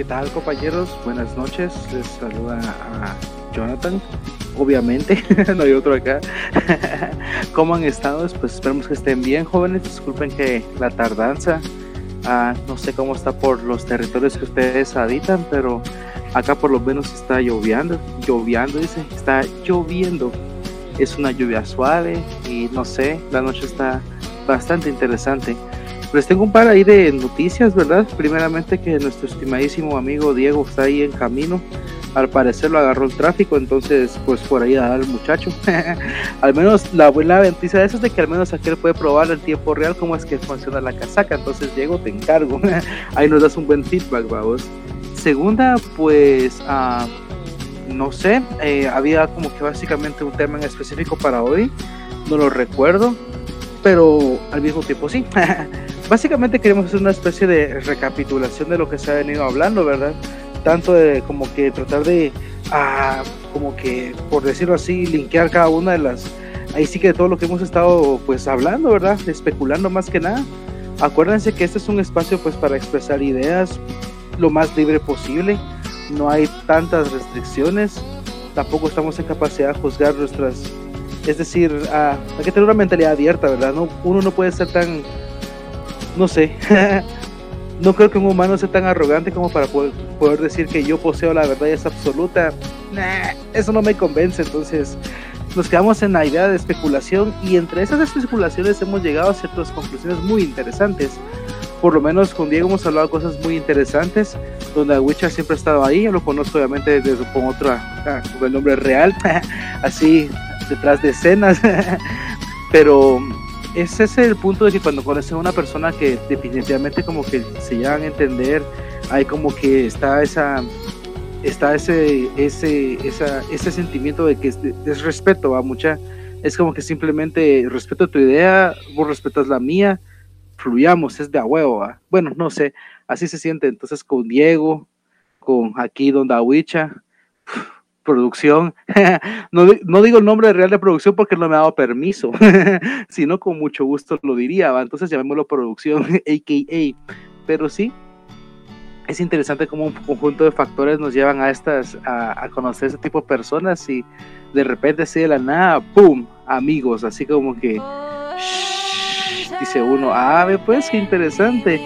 ¿Qué tal compañeros? Buenas noches. Les saluda a Jonathan. Obviamente, no hay otro acá. ¿Cómo han estado? Pues esperemos que estén bien, jóvenes. Disculpen que la tardanza. Ah, no sé cómo está por los territorios que ustedes habitan, pero acá por lo menos está lloviendo. Lloviendo, dice. Está lloviendo. Es una lluvia suave y no sé, la noche está bastante interesante. Les tengo un par ahí de noticias, ¿verdad? Primeramente que nuestro estimadísimo amigo Diego está ahí en camino. Al parecer lo agarró el tráfico, entonces pues por ahí a dar el muchacho. al menos la buena noticia de eso es de que al menos aquel puede probar en tiempo real cómo es que funciona la casaca. Entonces Diego, te encargo. ahí nos das un buen feedback, vamos. Segunda, pues... Uh, no sé, eh, había como que básicamente un tema en específico para hoy, no lo recuerdo, pero al mismo tiempo sí. básicamente queremos hacer una especie de recapitulación de lo que se ha venido hablando, ¿verdad? Tanto de como que tratar de, ah, como que, por decirlo así, linkear cada una de las, ahí sí que de todo lo que hemos estado pues hablando, ¿verdad? Especulando más que nada. Acuérdense que este es un espacio pues para expresar ideas lo más libre posible no hay tantas restricciones, tampoco estamos en capacidad de juzgar nuestras... Es decir, hay que tener una mentalidad abierta, ¿verdad? No, uno no puede ser tan... No sé. no creo que un humano sea tan arrogante como para poder, decir que yo poseo la verdad y es absoluta. eso no me convence, entonces nos quedamos en la idea de especulación y entre esas especulaciones hemos llegado a ciertas conclusiones muy interesantes por lo menos con Diego hemos hablado de cosas muy interesantes, donde Witcher siempre ha estado ahí, yo lo conozco obviamente desde, con otro, ah, el nombre real, así detrás de escenas, pero ese es el punto de que cuando conoces a una persona que definitivamente como que se llegan a entender, hay como que está esa está ese ese esa, ese sentimiento de que es, respeto a mucha es como que simplemente respeto tu idea vos respetas la mía fluyamos, es de a huevo. Bueno, no sé, así se siente. Entonces con Diego, con aquí Don Dawicha, producción. no, no, digo el nombre real de producción porque no me ha dado permiso, sino con mucho gusto lo diría, ¿va? entonces llamémoslo producción, AKA. Pero sí, es interesante cómo un conjunto de factores nos llevan a estas, a, conocer ese tipo de personas y de repente así de la nada, ¡pum! Amigos, así como que dice uno, ah, pues qué interesante.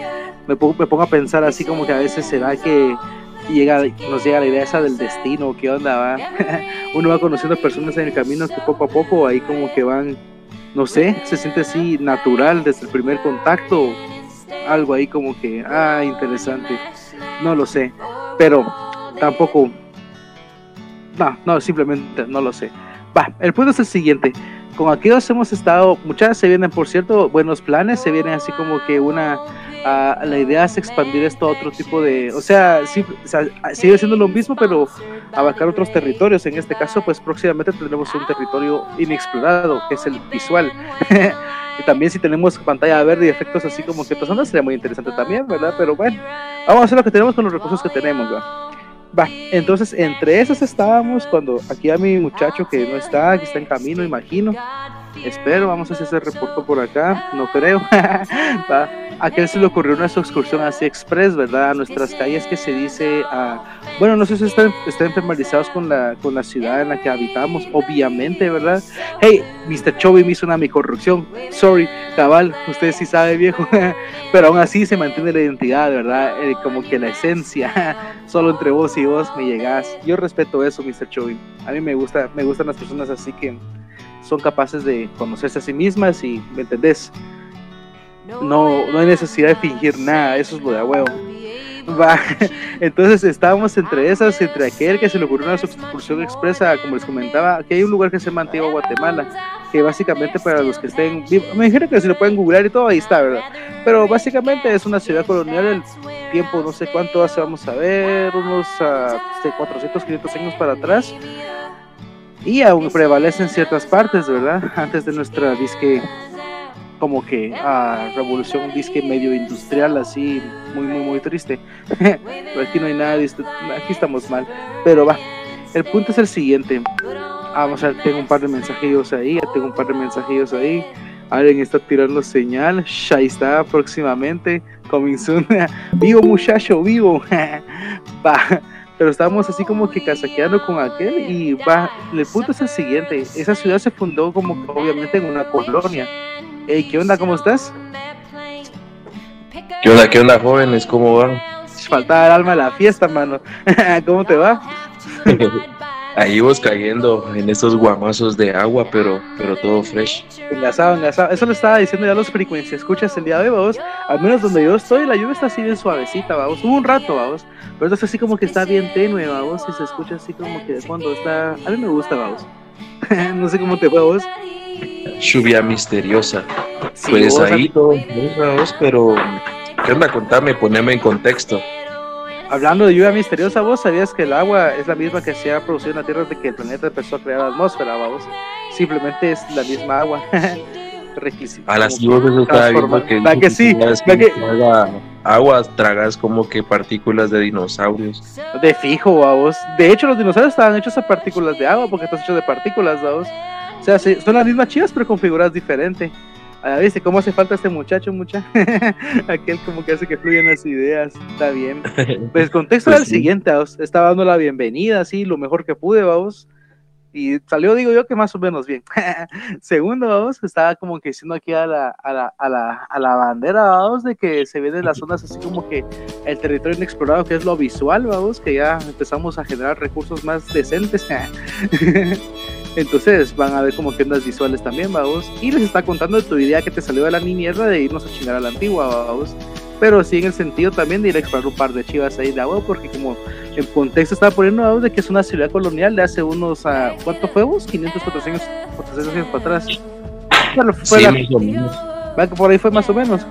Me me pongo a pensar así como que a veces será que llega, nos llega la idea esa del destino, qué onda va. uno va conociendo personas en el camino que poco a poco ahí como que van, no sé, se siente así natural desde el primer contacto, algo ahí como que, ah, interesante, no lo sé, pero tampoco, no, no, simplemente no lo sé. Va, el punto es el siguiente con aquellos hemos estado, muchas se vienen, por cierto, buenos planes, se vienen así como que una, uh, la idea es expandir esto a otro tipo de, o sea, sí, o sea, sigue siendo lo mismo, pero abarcar otros territorios. En este caso, pues próximamente tendremos un territorio inexplorado, que es el visual. y también si tenemos pantalla verde y efectos así como que personas sería muy interesante también, ¿verdad? Pero bueno, vamos a hacer lo que tenemos con los recursos que tenemos, ¿verdad? Va, entonces entre esas estábamos cuando aquí a mi muchacho que no está, que está en camino, imagino. Espero, vamos a hacer ese reporto por acá, no creo. A qué se le ocurrió una excursión así express, ¿verdad? A nuestras calles que se dice, a, bueno, no sé si están, están familiarizados con la, con la ciudad en la que habitamos, obviamente, ¿verdad? Hey, Mr. Chovy me hizo una corrupción, sorry, cabal, usted sí sabe, viejo, pero aún así se mantiene la identidad, ¿verdad? Eh, como que la esencia, solo entre vos y vos me llegás. Yo respeto eso, Mr. Chovy. A mí me gusta, me gustan las personas así que son capaces de conocerse a sí mismas y, ¿me entendés? No, no hay necesidad de fingir nada, eso es lo de a huevo. Va. Entonces estábamos entre esas, entre aquel que se le ocurrió una excursión expresa, como les comentaba, aquí hay un lugar que se llama Antigua Guatemala, que básicamente para los que estén, me dijeron que se lo pueden googlear y todo, ahí está, ¿verdad? Pero básicamente es una ciudad colonial, el tiempo no sé cuánto hace, vamos a ver, unos uh, 400, 500 años para atrás, y aún prevalece en ciertas partes, ¿verdad? Antes de nuestra disque como que a revolución disque medio industrial así muy muy muy triste pero aquí no hay nada aquí estamos mal pero va el punto es el siguiente vamos a ver tengo un par de mensajillos ahí tengo un par de mensajillos ahí Alguien está tirando señal. Ahí está próximamente. Coming soon. vivo, muchacho, vivo. va. Pero estábamos así como que casaqueando con aquel. Y va. El punto es el siguiente: esa ciudad se fundó como obviamente en una colonia. Hey, ¿qué onda? ¿Cómo estás? ¿Qué onda? ¿Qué onda, jóvenes? ¿Cómo van? Faltaba el alma de la fiesta, mano. ¿Cómo te va? Ahí vos cayendo en estos guamazos de agua, pero, pero todo fresh. Engasado, engasado. Eso lo estaba diciendo ya los frecuencias. Escuchas el día de hoy, vamos. Al menos donde yo estoy, la lluvia está así bien suavecita, vamos. Hubo un rato, vamos. Pero es así como que está bien tenue, vamos. Y se escucha así como que de fondo está. A mí me gusta, vamos. no sé cómo te fue, vos. Lluvia misteriosa. pues ahí todo, vamos, pero. ¿Qué onda? Contame, poneme en contexto. Hablando de lluvia misteriosa, vos sabías que el agua es la misma que se ha producido en la Tierra desde que el planeta empezó a crear la atmósfera, vos. Simplemente es la misma agua. Requisito. A las vos que, la que sí, la que agua tragas como que partículas de dinosaurios. De fijo, vos. De hecho, los dinosaurios estaban hechos a partículas de agua porque están hechos de partículas, vos. O sea, son las mismas chivas pero configuradas diferente. Ah, ¿Viste cómo hace falta este muchacho, mucha? Aquel como que hace que fluyan las ideas. Está bien. Pues el contexto pues era el siguiente, estaba dando la bienvenida, así, lo mejor que pude, vamos. Y salió, digo yo, que más o menos bien. Segundo, vamos, estaba como que diciendo aquí a la, a la, a la, a la bandera, vamos, de que se vienen las zonas así como que el territorio inexplorado, que es lo visual, vamos, que ya empezamos a generar recursos más decentes. Entonces van a ver como que ondas visuales también, vamos. Y les está contando de tu idea que te salió de la mierda de irnos a chingar a la antigua, vamos. Pero sí en el sentido también de ir a explorar un par de chivas ahí de agua, porque como en contexto estaba poniendo vamos, de que es una ciudad colonial de hace unos, uh, ¿cuántos juegos? 500, 400, 400 años para atrás. Bueno, fue sí, la, por ahí fue más o menos.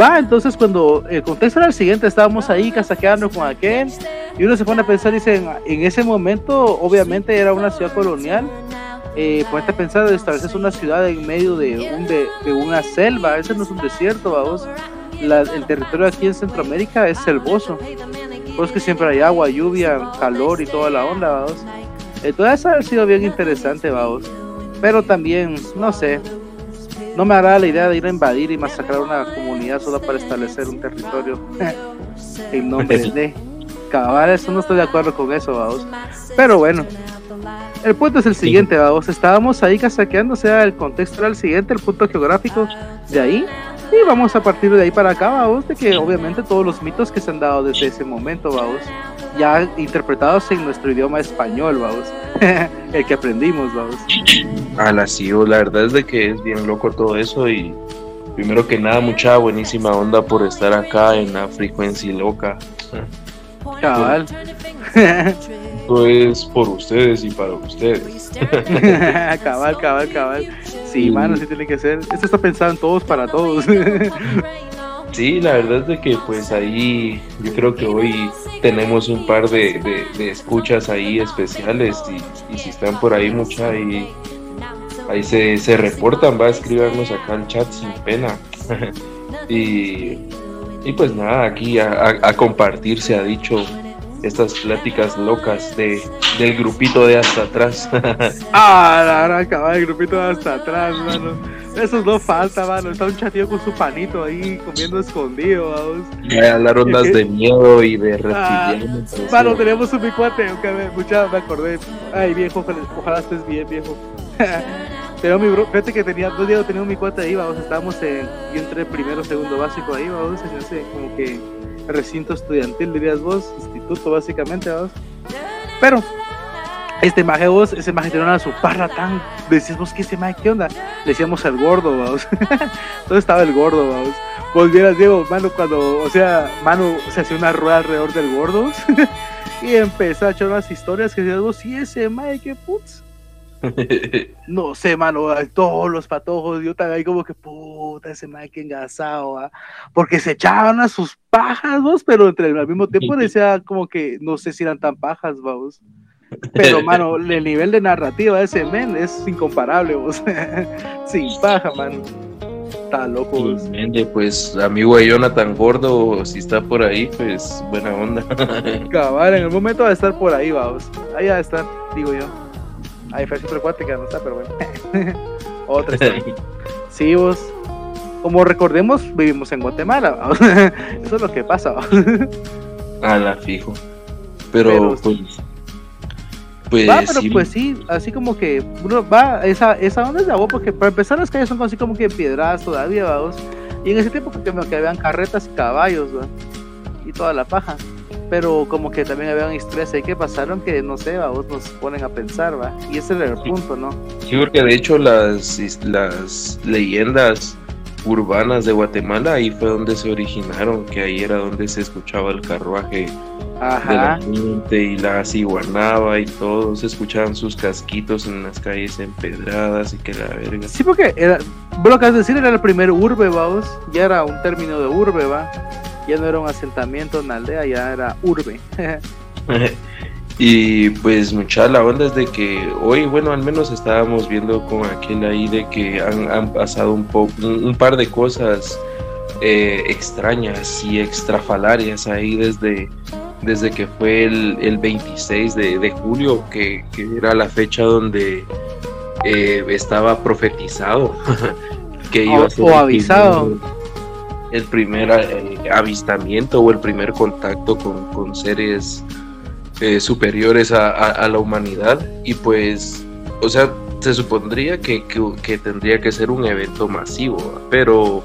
Va, entonces cuando el contexto era el siguiente, estábamos ahí casaqueando con aquel, y uno se pone a pensar, dicen, en ese momento obviamente era una ciudad colonial, eh, ponete a pensar, esta vez es una ciudad en medio de, un de, una selva, ese no es un desierto, vamos. el territorio aquí en Centroamérica es selvoso, pues que siempre hay agua, lluvia, calor y toda la onda, vamos. Entonces ha sido bien interesante, vamos. Pero también, no sé, no me hará la idea de ir a invadir y masacrar una comunidad solo para establecer un territorio en nombre de cabal, eso no estoy de acuerdo con eso, vamos. Pero bueno, el punto es el siguiente, vamos. Estábamos ahí casaqueando, o sea, el contexto era el siguiente, el punto geográfico de ahí. Y vamos a partir de ahí para acá, vamos, de que obviamente todos los mitos que se han dado desde ese momento, vamos, ya interpretados en nuestro idioma español, vamos, el que aprendimos, vamos. A la sí, la verdad es de que es bien loco todo eso y primero que nada, mucha buenísima onda por estar acá en la frecuencia loca. Cabal. Esto es por ustedes y para ustedes. cabal, cabal, cabal. Sí, mano, sí tiene que ser. Esto está pensado en todos para todos. sí, la verdad es de que pues ahí yo creo que hoy tenemos un par de, escuchas ahí especiales y, si están por ahí mucha ahí, ahí se, se reportan, va a escribirnos acá al chat sin pena. y, y pues nada, aquí a, a compartir se ha dicho estas pláticas locas de, del grupito de hasta atrás. ah, la verdad, acaba el grupito de hasta atrás, mano. Eso no falta, mano. Está un chatillo con su panito ahí comiendo escondido, vamos. Y las rondas de miedo y de ah, reptiliano. mano, tenemos un bicuate, aunque me, mucha, me acordé. Ay, viejo, ojalá, estés bien, viejo. Tengo mi bro, fíjate que tenía dos días tenía mi cuate ahí, vamos, estábamos en, yo entré primero, segundo básico ahí, vamos, en ese como que recinto estudiantil, dirías vos, instituto básicamente, vos. Pero, este maje vos, ese maje tenía su parra tan, decías vos que ese maje, ¿qué onda? Le decíamos el gordo, vamos. Entonces estaba el gordo, vamos. Vos vieras, Diego, mano, cuando, o sea, mano, se hacía una rueda alrededor del gordo y empezó a echar unas historias que decías vos, sí, ese maje, qué putz no sé, mano, todos los patojos, yo estaba ahí como que puta, ese man que engasado, porque se echaban a sus pajas, vos, pero entre al mismo tiempo decía como que no sé si eran tan pajas, vamos. Pero, mano, el nivel de narrativa de ese men es incomparable, vos. Sin paja, mano. Está loco, vos. Pues, amigo de Jonathan Gordo, si está por ahí, pues, buena onda. Cabal, en el momento va a estar por ahí, vamos. Ahí va a estar, digo yo. A diferencia cuate que no está, pero bueno. Otra historia. Sí, vos. como recordemos, vivimos en Guatemala, eso es lo que pasa. A la fijo. Pero, pues. Pues, va, pero sí. pues sí, así como que uno va, esa, esa onda es de agua, porque para empezar las calles son así como que piedradas todavía, vamos. Y en ese tiempo que, que habían carretas y caballos, y toda la paja. Pero como que también habían historias ahí que pasaron que no sé, vamos, nos ponen a pensar, va. Y ese era el punto, ¿no? Sí, porque de hecho las, las leyendas urbanas de Guatemala, ahí fue donde se originaron, que ahí era donde se escuchaba el carruaje de la gente y la ciguanaba y todos escuchaban sus casquitos en las calles empedradas y que la verga. Sí, porque era, lo que has de decir era el primer urbe, vamos, ya era un término de urbe, va, ya no era un asentamiento, una aldea, ya era urbe. Y pues mucha la onda es de que hoy, bueno, al menos estábamos viendo con aquel ahí de que han, pasado un, poco un, par de cosas eh, extrañas y extrafalarias ahí desde, desde que fue el, 26 de, julio, que, era la fecha donde eh, estaba profetizado que iba a ser o avisado. El primer, eh, avistamiento o el primer contacto con, con seres eh, superiores a, la humanidad. Y pues, o sea, se supondría que, que, tendría que ser un evento masivo, pero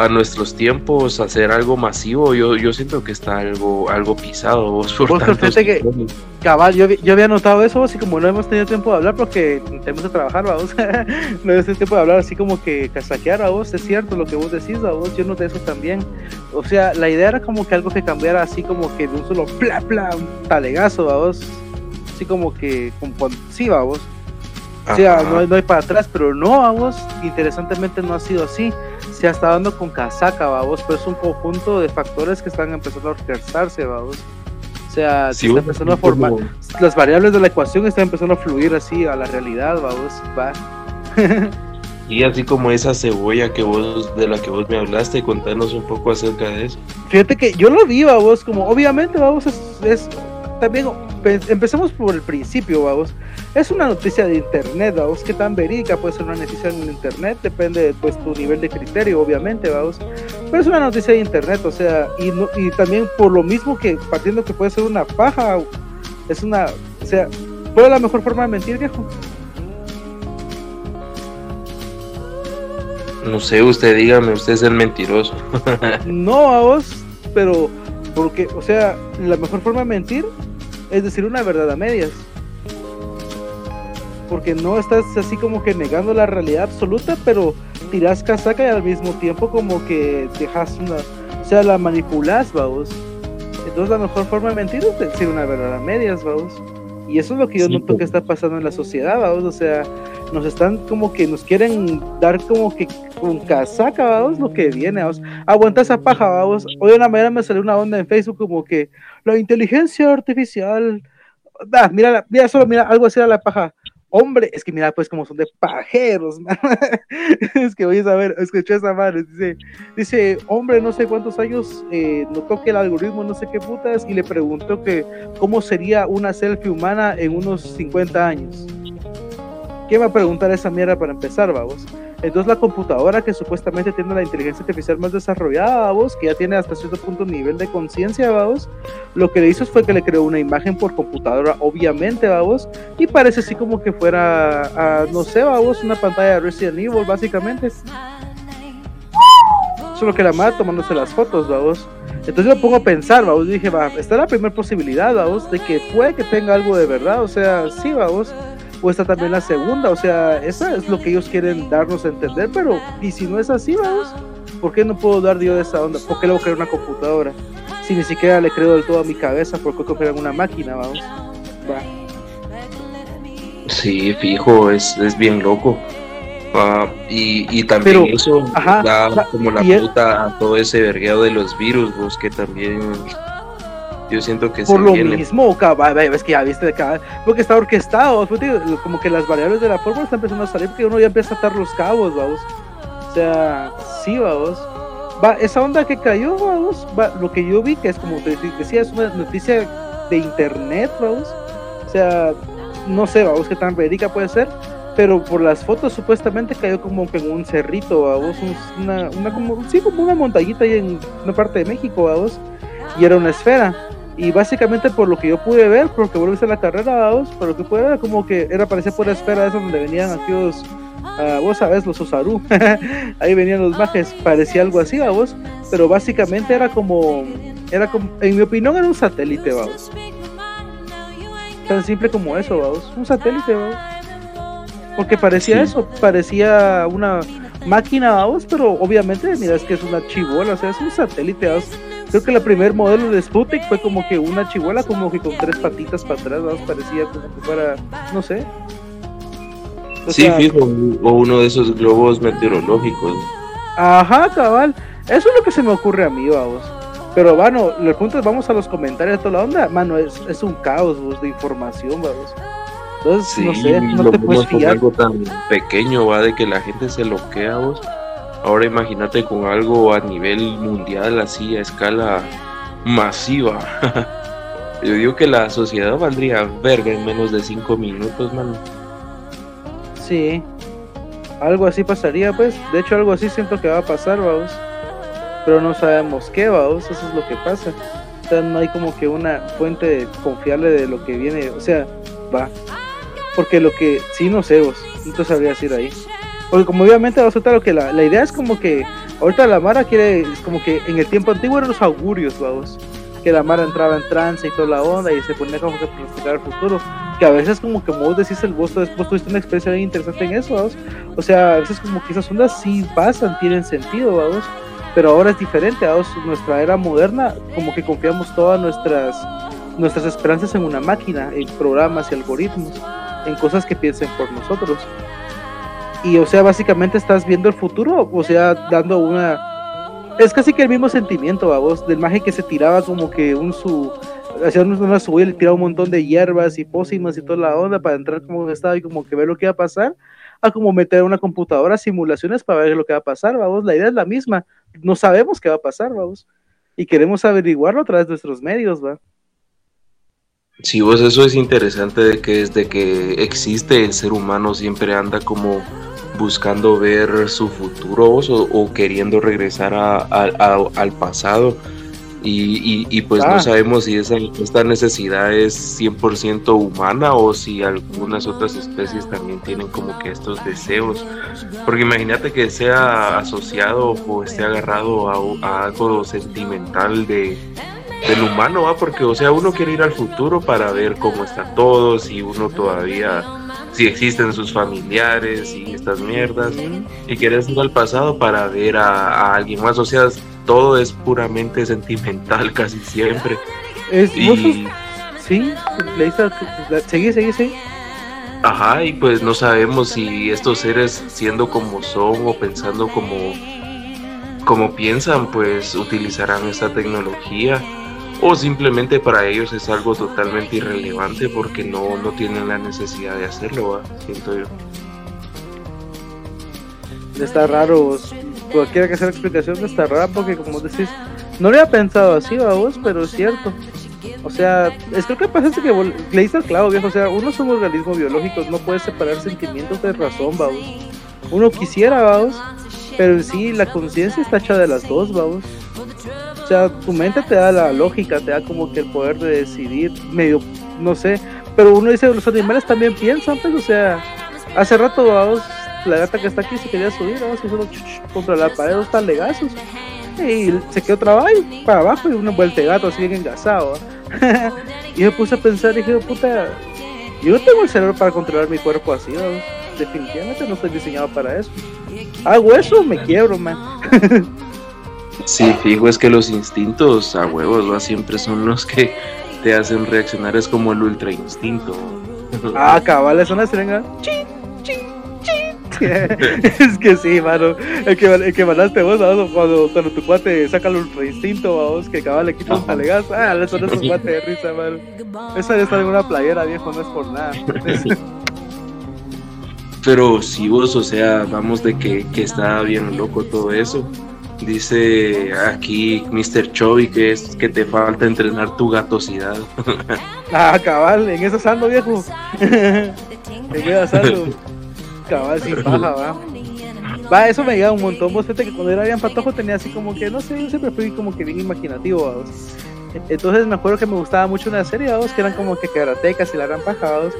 a nuestros tiempos hacer algo masivo, yo, yo siento que está algo, algo pisado. Vos, que, cabal, yo, yo, había notado eso, así como no hemos tenido tiempo de hablar porque tenemos que trabajar, vamos. no hemos tenido tiempo de hablar así como que casaquear a vos, es cierto lo que vos decís, a vos, yo noté eso también. O sea, la idea era como que algo que cambiara así como que de un solo pla, pla, un talegazo, a vos. Así como que, como, sí, vos. O sea, no, no, hay para atrás, pero no, vamos, interesantemente no ha sido así se está dando con casaca, vamos, pero es un conjunto de factores que están empezando a orquestarse, vamos. O sea, se está empezando a formar, las variables de la ecuación están empezando a fluir así a la realidad, vamos, va. y así como esa cebolla que vos, de la que vos me hablaste, contanos un poco acerca de eso. Fíjate que yo lo vi, vos, como obviamente, vamos, es también empecemos por el principio, vamos. Es una noticia de internet, vamos. ¿Qué tan verídica puede ser una noticia en internet? Depende de pues, tu nivel de criterio, obviamente, vamos. Pero es una noticia de internet, o sea, y, y también por lo mismo que partiendo que puede ser una paja, es una, o sea, ¿cuál es la mejor forma de mentir, viejo? No sé, usted dígame, usted es el mentiroso. no, vamos, pero porque, o sea, la mejor forma de mentir es decir una verdad a medias. Porque no estás así como que negando la realidad absoluta, pero tiras casaca y al mismo tiempo como que dejas una, o sea, la manipulas, vamos. Entonces la mejor forma de mentir es decir una verdad a medias, vamos. Y eso es lo que yo noto que está pasando en la sociedad, vamos. O sea, nos están como que nos quieren dar como que con casaca, vamos, lo que viene, vamos. Aguanta esa paja, vamos. Hoy una manera me salió una onda en Facebook como que la inteligencia artificial. Ah, mira, mira, solo mira, algo así a la paja. Hombre, es que mira, pues como son de pajeros, es que voy a saber, escuché esa madre, dice, dice, hombre, no sé cuántos años eh, notó que el algoritmo no sé qué putas y le preguntó que cómo sería una selfie humana en unos 50 años. ¿Quién va a preguntar esa mierda para empezar, vamos? Entonces la computadora que supuestamente tiene la inteligencia artificial más desarrollada, vamos, que ya tiene hasta cierto punto nivel de conciencia, vamos, lo que le hizo fue que le creó una imagen por computadora, obviamente, vamos, y parece así como que fuera, no sé, vamos, una pantalla de Resident Evil, básicamente. Solo que la madre tomándose las fotos, vamos. Entonces yo me pongo a pensar, vamos, dije, va, está la primera posibilidad, vamos, de que puede que tenga algo de verdad, o sea, sí, vamos o está también la segunda, o sea, esa es lo que ellos quieren darnos a entender, pero y si no es así, vamos, ¿por qué no puedo dar yo de esa onda? ¿Por qué le voy a crear una computadora? Si ni siquiera le creo del todo a mi cabeza, ¿por qué crear una máquina, vamos? Va. Sí, fijo, es, es bien loco. Y, y, también eso da como la puta a todo ese vergueado de los virus, vos que también yo siento que por lo mismo, es que ya viste de cada, porque está orquestado, como que las variables de la fórmula están empezando a salir porque uno ya empieza a atar los cabos, vamos. O sea, sí, vamos. Va, esa onda que cayó, vamos, va, lo que yo vi que es como te decía, es una noticia de internet, vamos. O sea, no sé, vamos, qué tan verídica puede ser, pero por las fotos supuestamente cayó como que en un cerrito, vos, una, una como, sí, como una montañita ahí en una parte de México, vos, y era una esfera. Y básicamente por lo que yo pude ver, porque vuelvo a la carrera, vos, por lo que pude ver, como que era parecía por la esfera esa donde venían aquellos, uh, vos sabes, los Osaru, ahí venían los majes, parecía algo así, vos, pero básicamente era como, era como, en mi opinión era un satélite, vamos. Tan simple como eso, vamos, un satélite, vamos. Porque parecía eso, parecía una máquina, vamos, pero obviamente, mira, es que es una chivola, o sea, es un satélite, vamos. Creo que la primer modelo de Sputnik fue como que una chihuela, como que con tres patitas para atrás, vamos, parecía como que fuera, no sé. sí, fijo, o uno de esos globos meteorológicos. Ajá, cabal. Eso es lo que se me ocurre a mí, vamos. Pero bueno, el punto es, vamos a los comentarios de toda la onda. Mano, es, es un caos de información, vamos. Entonces, no sé, no te puedes fiar. algo tan pequeño, va, de que la gente se loquea, vos. Ahora imagínate con algo a nivel mundial, así, a escala masiva. Yo digo que la sociedad valdría verga en menos de cinco minutos, mano. Sí, algo así pasaría, pues. De hecho, algo así siento que va a pasar, vamos. Pero no sabemos qué, vamos. Eso es lo que pasa. O sea, no hay como que una fuente confiable de lo que viene. O sea, va. Porque lo que sí no sé, vos. Te sabría decir ahí. Porque como obviamente resulta lo que la, la idea es como que ahorita la Mara quiere, es como que en el tiempo antiguo eran los augurios, vamos. Que la Mara entraba en trance y toda la onda y se ponía como que pronosticar el futuro. Que a veces como que vos decís el vos, vos tuviste una experiencia bien interesante en eso, vamos. O sea, a veces como que esas ondas sí pasan, tienen sentido, vamos. Pero ahora es diferente, vamos. Nuestra era moderna, como que confiamos todas nuestras nuestras esperanzas en una máquina, en programas y algoritmos, en cosas que piensen por nosotros y o sea, básicamente estás viendo el futuro, o sea, dando una... Es casi que el mismo sentimiento, vos, del maje que se tiraba como que un su... Hacía una subida le tiraba un montón de hierbas y pócimas y toda la onda para entrar como en estado y como que ver lo que va a pasar, a como meter una computadora simulaciones para ver lo que va a pasar, vamos, la idea es la misma, no sabemos qué va a pasar, vamos, y queremos averiguarlo a través de nuestros medios, va. Sí, vos eso es interesante de que desde que existe el ser humano siempre anda como buscando ver su futuro o, queriendo regresar al pasado. Y, pues no ah. sabemos si esa, esta necesidad es 100% humana o si algunas otras especies también tienen como que estos deseos. Porque imagínate que sea asociado o esté agarrado a, algo sentimental de, del humano, ¿va? porque o sea, uno quiere ir al futuro para ver cómo está todo, si uno todavía si existen sus familiares y estas mierdas, y quieres ir al pasado para ver a, alguien más, o sea, todo es puramente sentimental casi siempre. Es, y... Sí, seguí, seguí, seguí. Ajá, y pues no sabemos si estos seres siendo como son o pensando como, como piensan, pues utilizarán esta tecnología o simplemente para ellos es algo totalmente irrelevante porque no, no tienen la necesidad de hacerlo, siento yo. Está raro, cualquiera que sea la explicación está rara porque como decís, no lo había pensado así a vos, pero es cierto. O sea, es creo que pasa es que le dice al clavo, viejo. O sea, uno son organismos biológicos, no puede separar sentimientos de razón, vamos. Uno quisiera, vamos, pero en sí la conciencia está hecha de las dos, vamos sea, tu mente te da la lógica, te da como que el poder de decidir, medio, no sé, pero uno dice, los animales también piensan, pues, o sea, hace rato, vamos, la gata que está aquí se quería subir, vamos, solo contra la pared dos talegazos, y se quedó trabajo para abajo y una vuelta de gato así bien engasado, y me puse a pensar y dije, puta, yo no tengo el cerebro para controlar mi cuerpo así, definitivamente no estoy diseñado para eso. Hago eso, me quiebro, man. Sí, fijo, es que los instintos a huevos ¿va? siempre son los que te hacen reaccionar, es como el ultra instinto. Ah, cabal, es una serenga. es que sí, mano. El que, el que mandaste vos, cuando, cuando tu cuate saca el ultra instinto, vos, que cabal le quita un talegazo. Ah, eso no es un cuate de risa, mano. Esa ya está en una playera, viejo, no es por nada. Pero si vos, o sea, vamos de que, que está bien loco todo eso. Dice aquí Mr. Chovy que es que te falta entrenar tu gatosidad. ah, cabal, en eso saldo, viejo. en eso saldo. cabal, sin paja, va. Va, eso me llega un montón. Vos fíjate que cuando era bien patojo tenía así como que, no sé, yo siempre fui como que bien imaginativo, ¿vos? Entonces me acuerdo que me gustaba mucho una serie, ¿vos? Que eran como que karatecas y la gran pajados.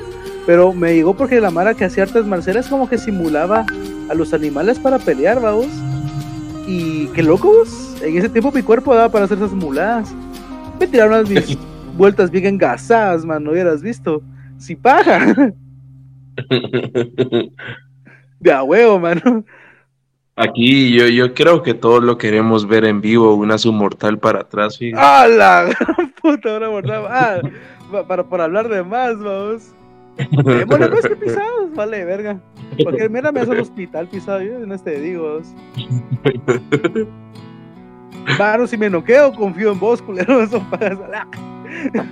Pero me llegó porque la Mara que hacía artes marciales como que simulaba a los animales para pelear, vamos. Y qué locos. En ese tiempo mi cuerpo daba para hacer esas muladas. Me tiraron mis vueltas bien engasadas, man. No hubieras visto. Si paja. De a huevo, mano. Aquí yo, yo creo que todos lo queremos ver en vivo, una submortal para atrás. ¡Ah, la puta! Una mortal. Ah, para, para hablar de más, vamos. Démosle pues que pisados, vale, verga. Porque mira, me hace el hospital pisado, yo en este digo. Claro, si me noqueo, confío en vos, culero. Eso pagas.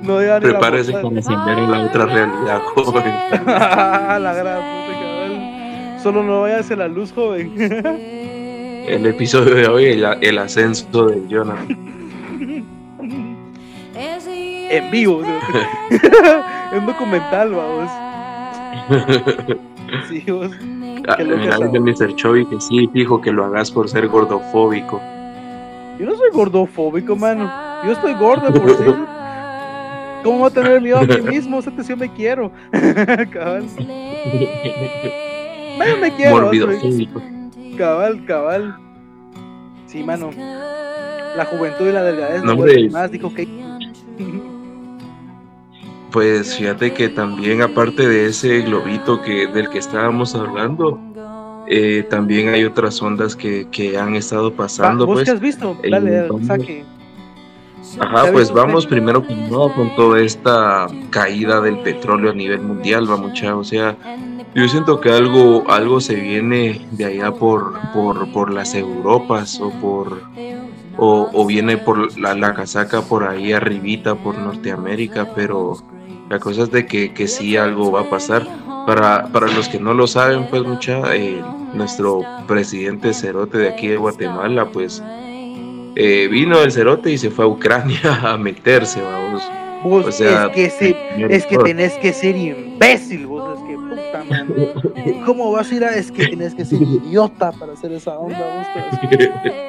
No digan Prepárese para encender en la otra realidad, joven. la gran puta, cabrón. Solo no vayas a la luz, joven. el episodio de hoy, el, el ascenso de Jonathan. en vivo. Es un documental, vamos. Sí, vos. Mira, de Mr. Chovy que sí dijo que lo hagas por ser gordofóbico. Yo no soy gordofóbico, mano. Yo estoy gordo por ser. ¿Cómo voy a tener miedo a mí mismo? O sea, yo me quiero. cabal. yo me quiero. Cabal, cabal. Sí, mano. La juventud y la delgadez no, más. Dijo que pues fíjate que también aparte de ese globito que, del que estábamos hablando, eh, también hay otras ondas que, han estado pasando. ¿Vos pues, qué has visto? Dale, saque. Ajá, pues vamos primero con, con toda esta caída del petróleo a nivel mundial, va mucha, o sea, yo siento que algo, algo se viene de allá por, por, por las Europas o por o, viene por la, la, casaca por ahí arribita por Norteamérica, pero la cosa es de que, que sí algo va a pasar. Para, para los que no lo saben, pues mucha, eh, nuestro presidente Cerote de aquí de Guatemala, pues eh, vino el Cerote y se fue a Ucrania a meterse, vamos. o sea, es que, es que tenés que ser imbécil, vos, es que puta madre. ¿Cómo vas a ir a.? Es que tenés que ser idiota para hacer esa onda, vos.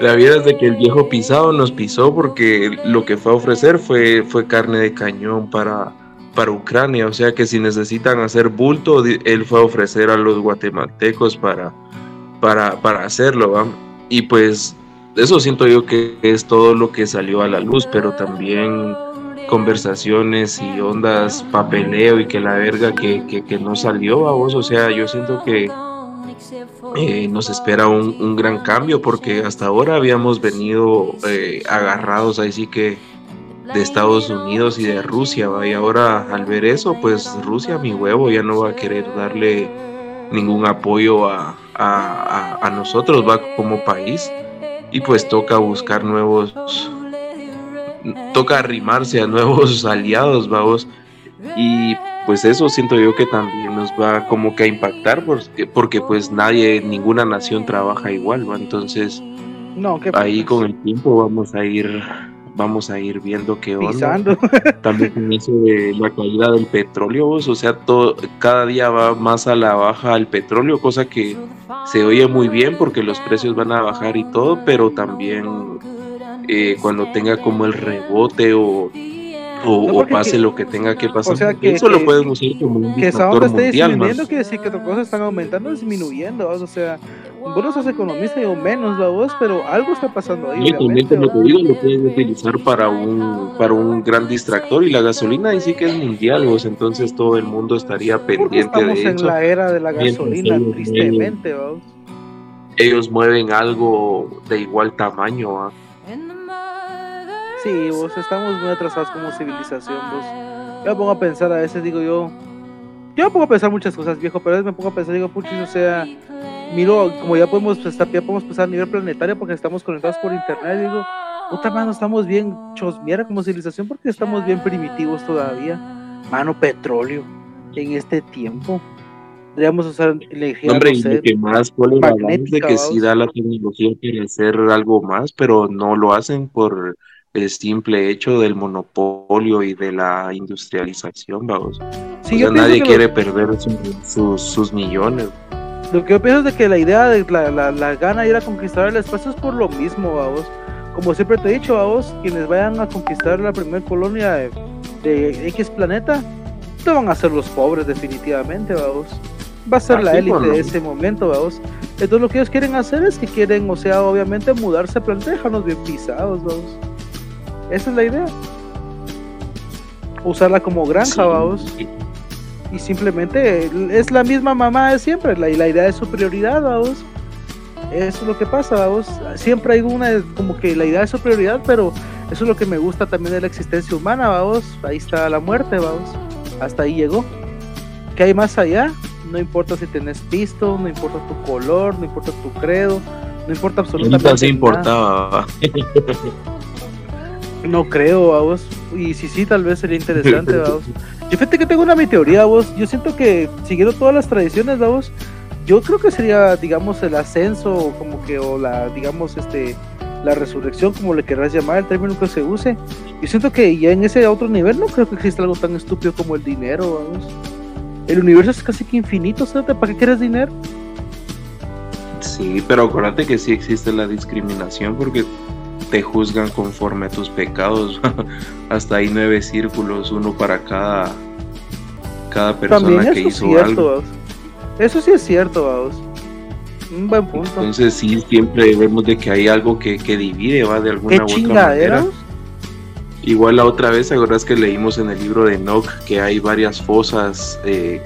La vida es de que el viejo pisado nos pisó porque lo que fue a ofrecer fue, fue carne de cañón para, para Ucrania. O sea que si necesitan hacer bulto, él fue a ofrecer a los guatemaltecos para, para, para hacerlo. Y pues eso siento yo que es todo lo que salió a la luz, pero también conversaciones y ondas, papeleo y que la verga que, que, no salió a vos. O sea, yo siento que eh, nos espera un, gran cambio porque hasta ahora habíamos venido eh, agarrados ahí sí que de Estados Unidos y de Rusia y ahora al ver eso pues Rusia mi huevo ya no va a querer darle ningún apoyo a, a nosotros va como país. Y pues toca buscar nuevos toca arrimarse a nuevos aliados vamos y pues eso siento yo que también nos va como que a impactar porque, porque pues nadie, ninguna nación trabaja igual, ¿no? Entonces, no, ahí con el tiempo vamos a ir vamos a ir viendo qué onda. También con eso de la caída del petróleo, o sea, todo, cada día va más a la baja el petróleo, cosa que se oye muy bien porque los precios van a bajar y todo, pero también eh, cuando tenga como el rebote o o, pase lo que tenga que pasar. O sea, que, eso lo podemos decir como un Que esa onda esté disminuyendo quiere decir que otras cosas están aumentando o disminuyendo. O sea, vos no sos economista, o menos, ¿va vos, pero algo está pasando ahí. Obviamente, lo que digo, lo pueden utilizar para un, para un gran distractor y la gasolina ahí sí que es mundial, vos, entonces todo el mundo estaría pendiente de eso. Estamos en la era de la gasolina, tristemente, vos. Ellos mueven algo de igual tamaño, ¿va? Sí, vos estamos muy atrasados como civilización, vos. Yo me pongo a pensar, a veces digo yo, yo me pongo a pensar muchas cosas, viejo, pero a veces me pongo a pensar, digo, puchis, o sea, miro, como ya podemos estar, ya podemos pensar a nivel planetario porque estamos conectados por internet, digo, puta mano, estamos bien chosmiera como civilización porque estamos bien primitivos todavía. Mano, petróleo en este tiempo. Podríamos usar energía. Hombre, y lo que más de que sí da la tecnología quiere hacer algo más, pero no lo hacen por el simple hecho del monopolio y de la industrialización, vamos. nadie quiere perder sus millones. Lo que yo pienso es de que la idea de la, la, la gana ir a conquistar el espacio es por lo mismo, vamos. Como siempre te he dicho, vos, quienes vayan a conquistar la primera colonia de, X planeta, no van a ser los pobres definitivamente, vamos. Va a ser la élite de ese momento, vamos. Entonces lo que ellos quieren hacer es que quieren, o sea, obviamente mudarse a planeta, dejarnos bien pisados, vamos. Esa es la idea. Usarla como granja, vamos y simplemente es la misma mamá de siempre, la, la idea de superioridad, vamos. Eso es lo que pasa, vamos. Siempre hay una, como que la idea de superioridad, pero eso es lo que me gusta también de la existencia humana, vamos. Ahí está la muerte, vamos. Hasta ahí llegó. ¿Qué hay más allá? No importa si tenés pisto, no importa tu color, no importa tu credo, no importa absolutamente importaba. No creo, vamos. Y si sí, tal vez sería interesante, vamos. Yo fíjate que tengo una mi teoría, vos. Yo siento que siguiendo todas las tradiciones, vos, yo creo que sería, digamos, el ascenso, como que, o la, digamos, este, la resurrección, como le querrás llamar, el término que se use. Yo siento que ya en ese otro nivel no creo que exista algo tan estúpido como el dinero, vamos. El universo es casi que infinito, ¿sabes? ¿Para qué quieres dinero? Sí, pero acuérdate que sí existe la discriminación porque te juzgan conforme a tus pecados. Hasta hay nueve círculos, uno para cada, cada persona que hizo algo. Eso sí es cierto, vamos. Un buen punto. Entonces sí, siempre vemos de que hay algo que, divide, va de alguna u otra manera. Igual la otra vez, ¿acuerdas que leímos en el libro de Enoch que hay varias fosas eh,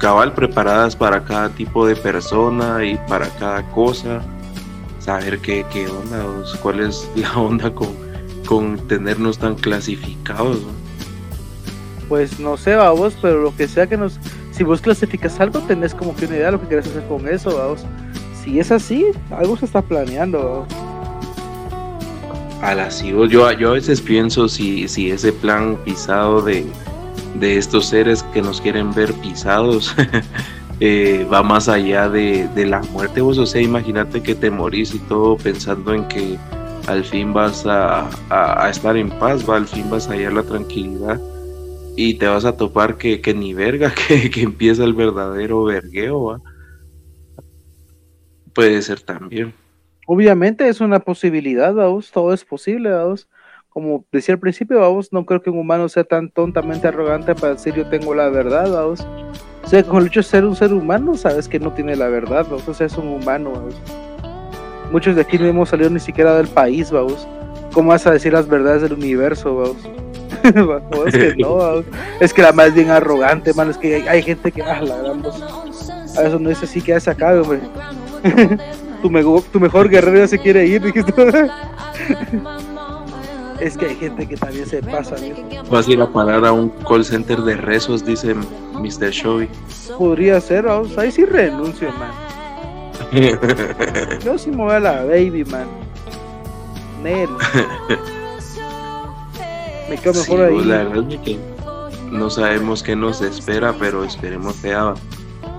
cabal preparadas para cada tipo de persona y para cada cosa? Saber qué, qué onda, cuál es la onda con, con tenernos tan clasificados. Pues no sé, vamos, pero lo que sea que nos... Si vos clasificas algo, tenés como que una idea de lo que quieres hacer con eso, vamos. Si es así, algo se está planeando. A la yo, yo a veces pienso si, si ese plan pisado de, de estos seres que nos quieren ver pisados Eh, va más allá de, la muerte. Vos, o sea, imagínate que te morís y todo pensando en que al fin vas a, estar en paz, va, al fin vas a hallar la tranquilidad y te vas a topar que, que ni verga, que, empieza el verdadero vergueo. ¿va? Puede ser también. Obviamente es una posibilidad, vamos, todo es posible, vamos. Como decía al principio, vamos, no creo que un humano sea tan tontamente arrogante para decir yo tengo la verdad, vamos. O sea, con el hecho de ser un ser humano, sabes que no tiene la verdad, ¿no? O sea, es un humano, Muchos de aquí no hemos salido ni siquiera del país, vamos. ¿Cómo vas a decir las verdades del universo, vamos? es que no, Es que la más bien arrogante, man. Es que hay, gente que, ah, la gran A eso no es así que acá, güey. tu, tu mejor guerrero ya se quiere ir, dijiste. Es que hay gente que también se pasa. Vas a ir a parar a un call center de rezos, dice Mr. Showy. Podría ser, vamos. Ahí sí renuncio, man. Yo sí me voy a la baby, man. Nel. me quedo mejor ahí. La verdad es que no sabemos qué nos espera, pero esperemos que sea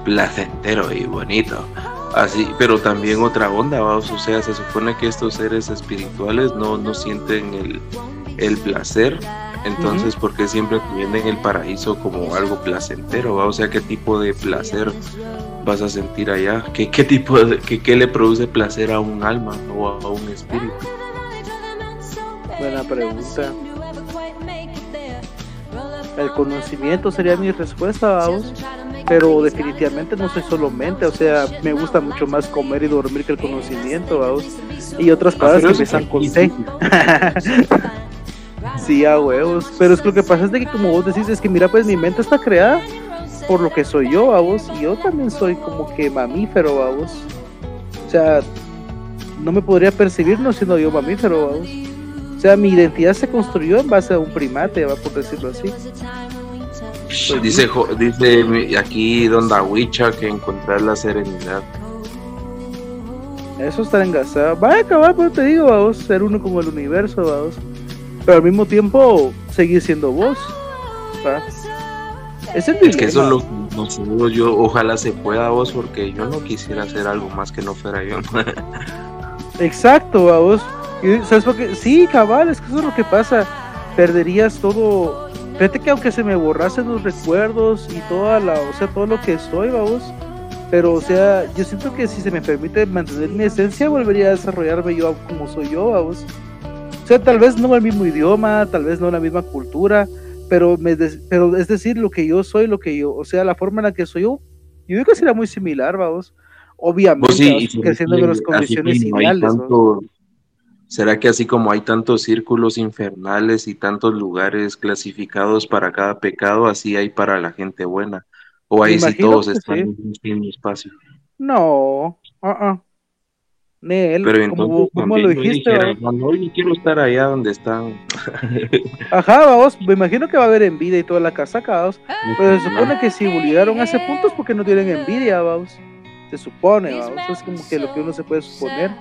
placentero y bonito. Así, pero también otra onda, vamos, o sea, se supone que estos seres espirituales no, no sienten el, placer, entonces, ¿por qué siempre te vienen el paraíso como algo placentero? O sea, ¿qué tipo de placer vas a sentir allá? ¿Qué, qué tipo de, qué, le produce placer a un alma o a, un espíritu? Buena pregunta. El conocimiento sería mi respuesta, vamos pero definitivamente no soy solo mente, o sea, me gusta mucho más comer y dormir que el conocimiento, vamos. Y otras palabras que empiezan con C. sí, a huevos. Pero es que lo que pasa es de que como vos decís, es que mira, pues mi mente está creada por lo que soy yo, vos, y yo también soy como que mamífero, vos. O sea, no me podría percibir no siendo yo mamífero, vos. O sea, mi identidad se construyó en base a un primate, va por decirlo así. Dice, dice aquí Don Dawicha que encontrar la serenidad. Eso está engasado. Va a acabar, pero te digo, vamos, ser uno como el universo, vamos. Pero al mismo tiempo, seguir siendo vos. Es, es que eso lo, no yo, ojalá se pueda vos, porque yo no quisiera hacer algo más que no fuera yo. Exacto, vos. ¿Sabes por qué? Sí, cabal, es que eso es lo que pasa. Perderías todo fíjate que aunque se me borrasen los recuerdos y toda la, o sea, todo lo que soy, vamos, pero o sea, yo siento que si se me permite mantener mi esencia, volvería a desarrollarme yo como soy yo, vamos. O sea, tal vez no el mismo idioma, tal vez no la misma cultura, pero, me pero es decir, lo que yo soy, lo que yo, o sea, la forma en la que soy yo, yo creo que será muy similar, vamos. Obviamente, pues creciendo en las condiciones ideales. ¿Será que así como hay tantos círculos infernales y tantos lugares clasificados para cada pecado, así hay para la gente buena? ¿O ahí sí todos están en un mismo espacio? No, uh -uh. Pero entonces, como, lo dijiste, no, quiero estar allá donde están. Ajá, vamos, me imagino que va a haber envidia y toda la casa vamos. Pero se supone que si llegaron a ese punto es porque no tienen envidia, vamos. Se supone, vamos. Es como que lo que uno se puede suponer.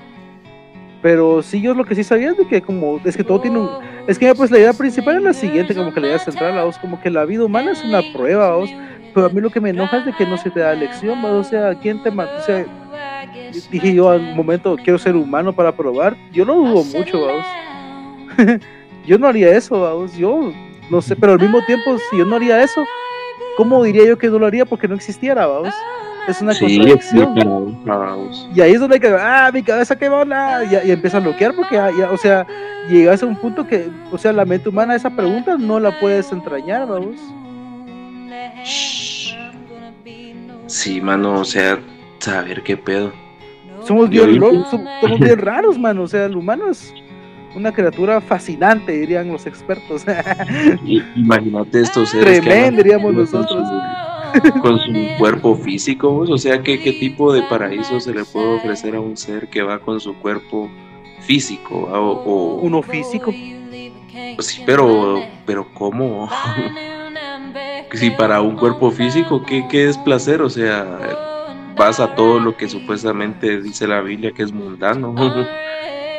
Pero sí, yo lo que sí sabía es de que como, es que todo tiene un, es que pues la idea principal es la siguiente, como que la idea central, vamos, como que la vida humana es una prueba, vamos, pero a mí lo que me enoja es de que no se te da lección, vamos, o sea, ¿quién te mata? O sea, dije yo al momento, quiero ser humano para probar, yo no dudo mucho, vamos, yo no haría eso, vamos, yo no sé, pero al mismo tiempo, si yo no haría eso, ¿cómo diría yo que no lo haría porque no existiera, vamos? Es una sí, contradicción. Y ahí es donde hay que, ah, mi cabeza qué bola, y, y empieza a bloquear porque, ya, o sea, llegas a un punto que, o sea, la mente humana esa pregunta no la puedes entrañar, vamos. Sí, mano, o sea, saber qué pedo. Somos bien, somos bien raros, mano, o sea, el humano es una criatura fascinante, dirían los expertos. Imagínate estos seres. Tremendo, diríamos nosotros con su cuerpo físico, o sea, ¿qué, ¿qué tipo de paraíso se le puede ofrecer a un ser que va con su cuerpo físico? O, ¿Uno físico? Sí, pero, pero ¿cómo? si para un cuerpo físico, ¿qué, ¿qué es placer? O sea, vas a todo lo que supuestamente dice la Biblia que es mundano.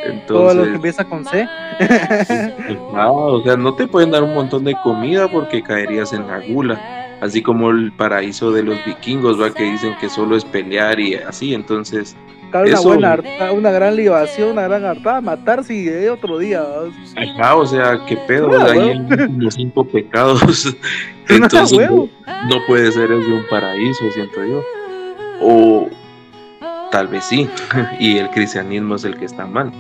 Entonces, todo lo que empieza con C. o sea, no te pueden dar un montón de comida porque caerías en la gula así como el paraíso de los vikingos, ¿va? que dicen que solo es pelear y así, entonces... una, buena una gran libación, una gran hartada, matar si de otro día. Ajá, o sea, qué pedo, hay los cinco pecados, entonces no, puede ser de un paraíso, siento yo. O tal vez sí, y el cristianismo es el que está mal.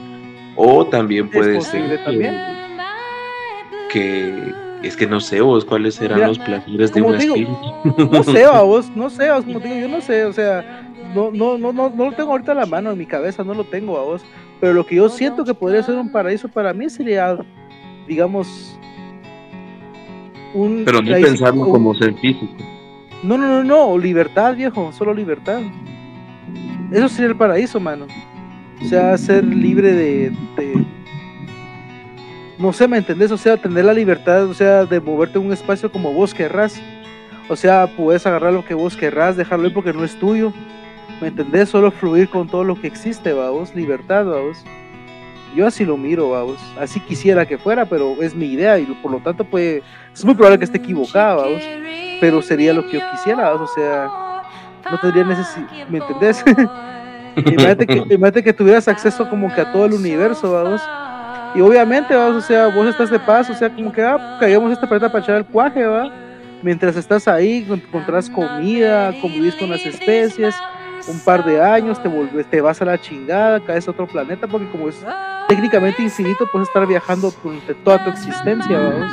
O también puede ser que es que no sé vos cuáles serán los placeres de un espíritu. No sé vos, no sé vos, como digo, yo no sé, o sea, no, no, no, no, no lo tengo ahorita a la mano en mi cabeza, no lo tengo a vos. Pero lo que yo siento que podría ser un paraíso para mí sería, digamos, un. Pero no pensarlo como ser físico. No, no, no, no, libertad, viejo, solo libertad. Eso sería el paraíso, mano. O sea, ser libre de no sé, ¿me entendés? O sea, tener la libertad, o sea, de moverte en un espacio como vos querrás. O sea, puedes agarrar lo que vos querrás, dejarlo ahí porque no es tuyo. ¿Me entendés? Solo fluir con todo lo que existe, vamos, libertad, vamos. Yo así lo miro, vamos. Así quisiera que fuera, pero es mi idea y por lo tanto puede, es muy probable que esté equivocada, vamos. Pero sería lo que yo quisiera, vamos. O sea, no tendría necesidad, ¿me entendés? imagínate, que, imagínate que tuvieras acceso como que a todo el universo, vamos y obviamente, o sea, vos estás de paz, o sea, como que, ah, caigamos esta planeta para echar el cuaje, ¿va? Mientras estás ahí, encontrás comida, convivís con las especies, un par de años, te volvés, te vas a la chingada, caes a otro planeta, porque como es técnicamente infinito, puedes estar viajando durante toda tu existencia, vamos.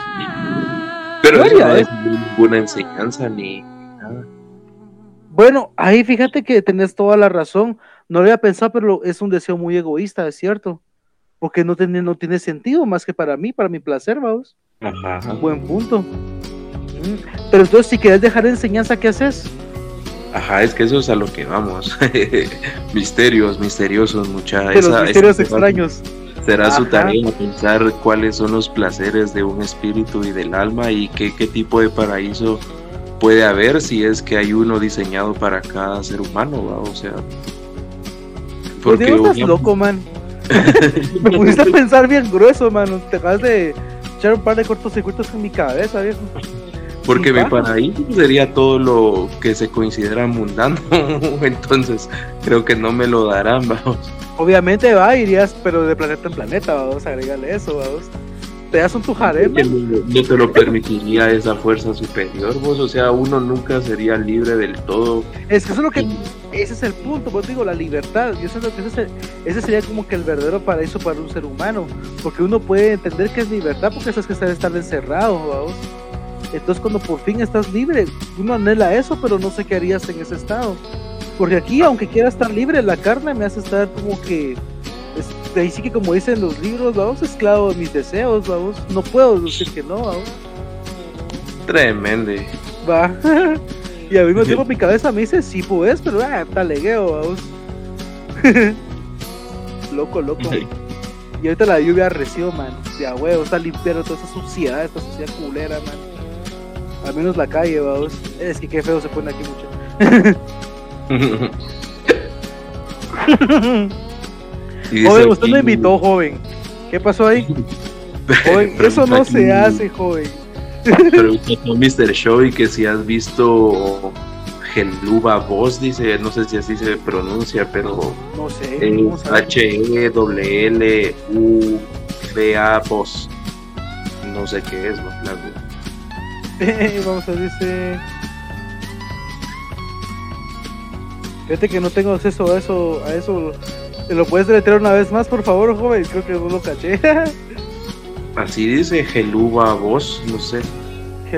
Pero eso no es ninguna enseñanza ni nada. Bueno, ahí fíjate que tenés toda la razón. No lo había pensado, pero es un deseo muy egoísta, es cierto porque no tiene, no tiene sentido más que para mí, para mi placer, vamos. Ajá. Buen punto. Pero entonces, si quieres dejar enseñanza, ¿qué haces? Ajá, es que eso es a lo que vamos. misterios, misteriosos, muchachos. los misterios extraños. Será su tarea pensar cuáles son los placeres de un espíritu y del alma y qué, qué tipo de paraíso puede haber si es que hay uno diseñado para cada ser humano, ¿va? o sea. Pues porque estás loco, man. me pusiste a pensar bien grueso, mano. Te acabas de echar un par de cortocircuitos en mi cabeza, viejo. Porque mi paraíso sería todo lo que se considera mundano. Entonces, creo que no me lo darán, vamos. Obviamente va, irías, pero de planeta en planeta, vamos a agregarle eso, vamos. Te das un tujarem. No, te lo permitiría esa fuerza superior, vos. O sea, uno nunca sería libre del todo. Es que eso es lo que. Ese es el punto, vos digo, la libertad. Y eso es lo que ese, ese, sería como que el verdadero paraíso para un ser humano. Porque uno puede entender que es libertad porque sabes que estar encerrado, vamos. Entonces, cuando por fin estás libre, uno anhela eso, pero no sé qué harías en ese estado. Porque aquí, aunque quiera estar libre, la carne me hace estar como que ahí sí que como dicen los libros, vamos, esclavo de mis deseos, vamos. No puedo decir que no, vamos. Tremendo. Va. y al mismo tiempo mi cabeza me dice, sí pues, pero ah, está legueo, vamos. loco, loco. Y ahorita la lluvia recibo, man. Ya, huevo, está limpiando toda esa suciedad, esta suciedad culera, man. Al menos la calle, vamos. Es que qué feo se pone aquí mucho. joven, usted me invitó, joven. ¿Qué pasó ahí? joven, eso no se hace, joven. Pregunta con Mr. Show que si has visto Geluba Voz, dice, no sé si así se pronuncia, pero no sé. H-E-W-L-U-B-A Voz. No sé qué es, ¿no? Vamos a dice. Fíjate que no tengo acceso a eso, a eso ¿Te lo puedes deletrear una vez más, por favor, joven? Creo que no lo caché. Así dice Geluba Voz, no sé.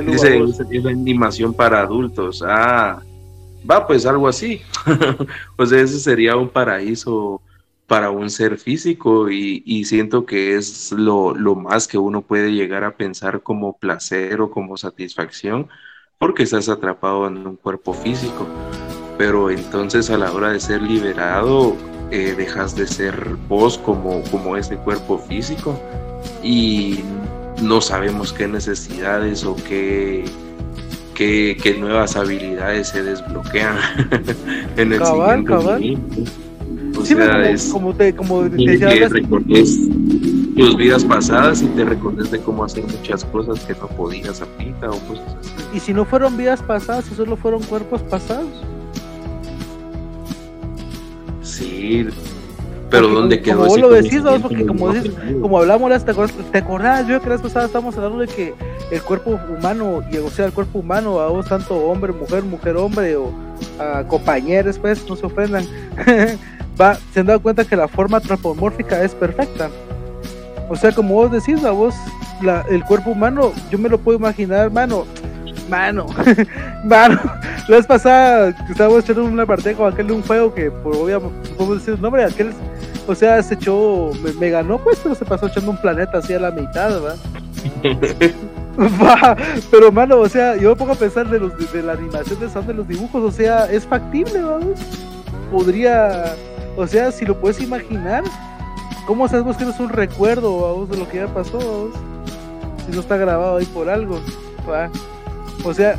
dice, es animación para adultos. Ah, va, pues algo así. o sea, ese sería un paraíso para un ser físico y, siento que es lo, lo, más que uno puede llegar a pensar como placer o como satisfacción porque estás atrapado en un cuerpo físico. Pero entonces a la hora de ser liberado, eh, dejas de ser vos como, como ese cuerpo físico y no sabemos qué necesidades o qué, qué, qué nuevas habilidades se desbloquean en el cabal, cabal. O sea, como, es como te, como te que recordes tus vidas pasadas y te recordes de cómo hacer muchas cosas que no podías ahorita o cosas así. ¿Y si no fueron vidas pasadas, si solo fueron cuerpos pasados? Sí, pero ¿dónde quedó Como vos lo decís, porque como, decís, como hablamos, ¿te acordás? ¿te acordás? Yo que la vez pasada estábamos hablando de que el cuerpo humano, y, o sea, el cuerpo humano, a vos tanto hombre, mujer, mujer, hombre, o a compañeros, pues, no se ofendan, va, se han dado cuenta que la forma antropomórfica es perfecta. O sea, como vos decís, a vos, la, el cuerpo humano, yo me lo puedo imaginar, mano, mano, mano, la vez pasada estábamos echando una partida con aquel de un juego que, por obviamente, podemos decir un nombre, aquel, o sea, se echó, me, ganó, pues, pero se pasó echando un planeta así a la mitad, ¿verdad? Va, pero mano, o sea, yo me pongo a pensar de, los, de, la animación de son de los dibujos, o sea, es factible, vamos. Podría, o sea, si lo puedes imaginar, ¿cómo sabemos que no es un recuerdo, vamos, de lo que ya pasó, vamos? Si no está grabado ahí por algo, va. O sea,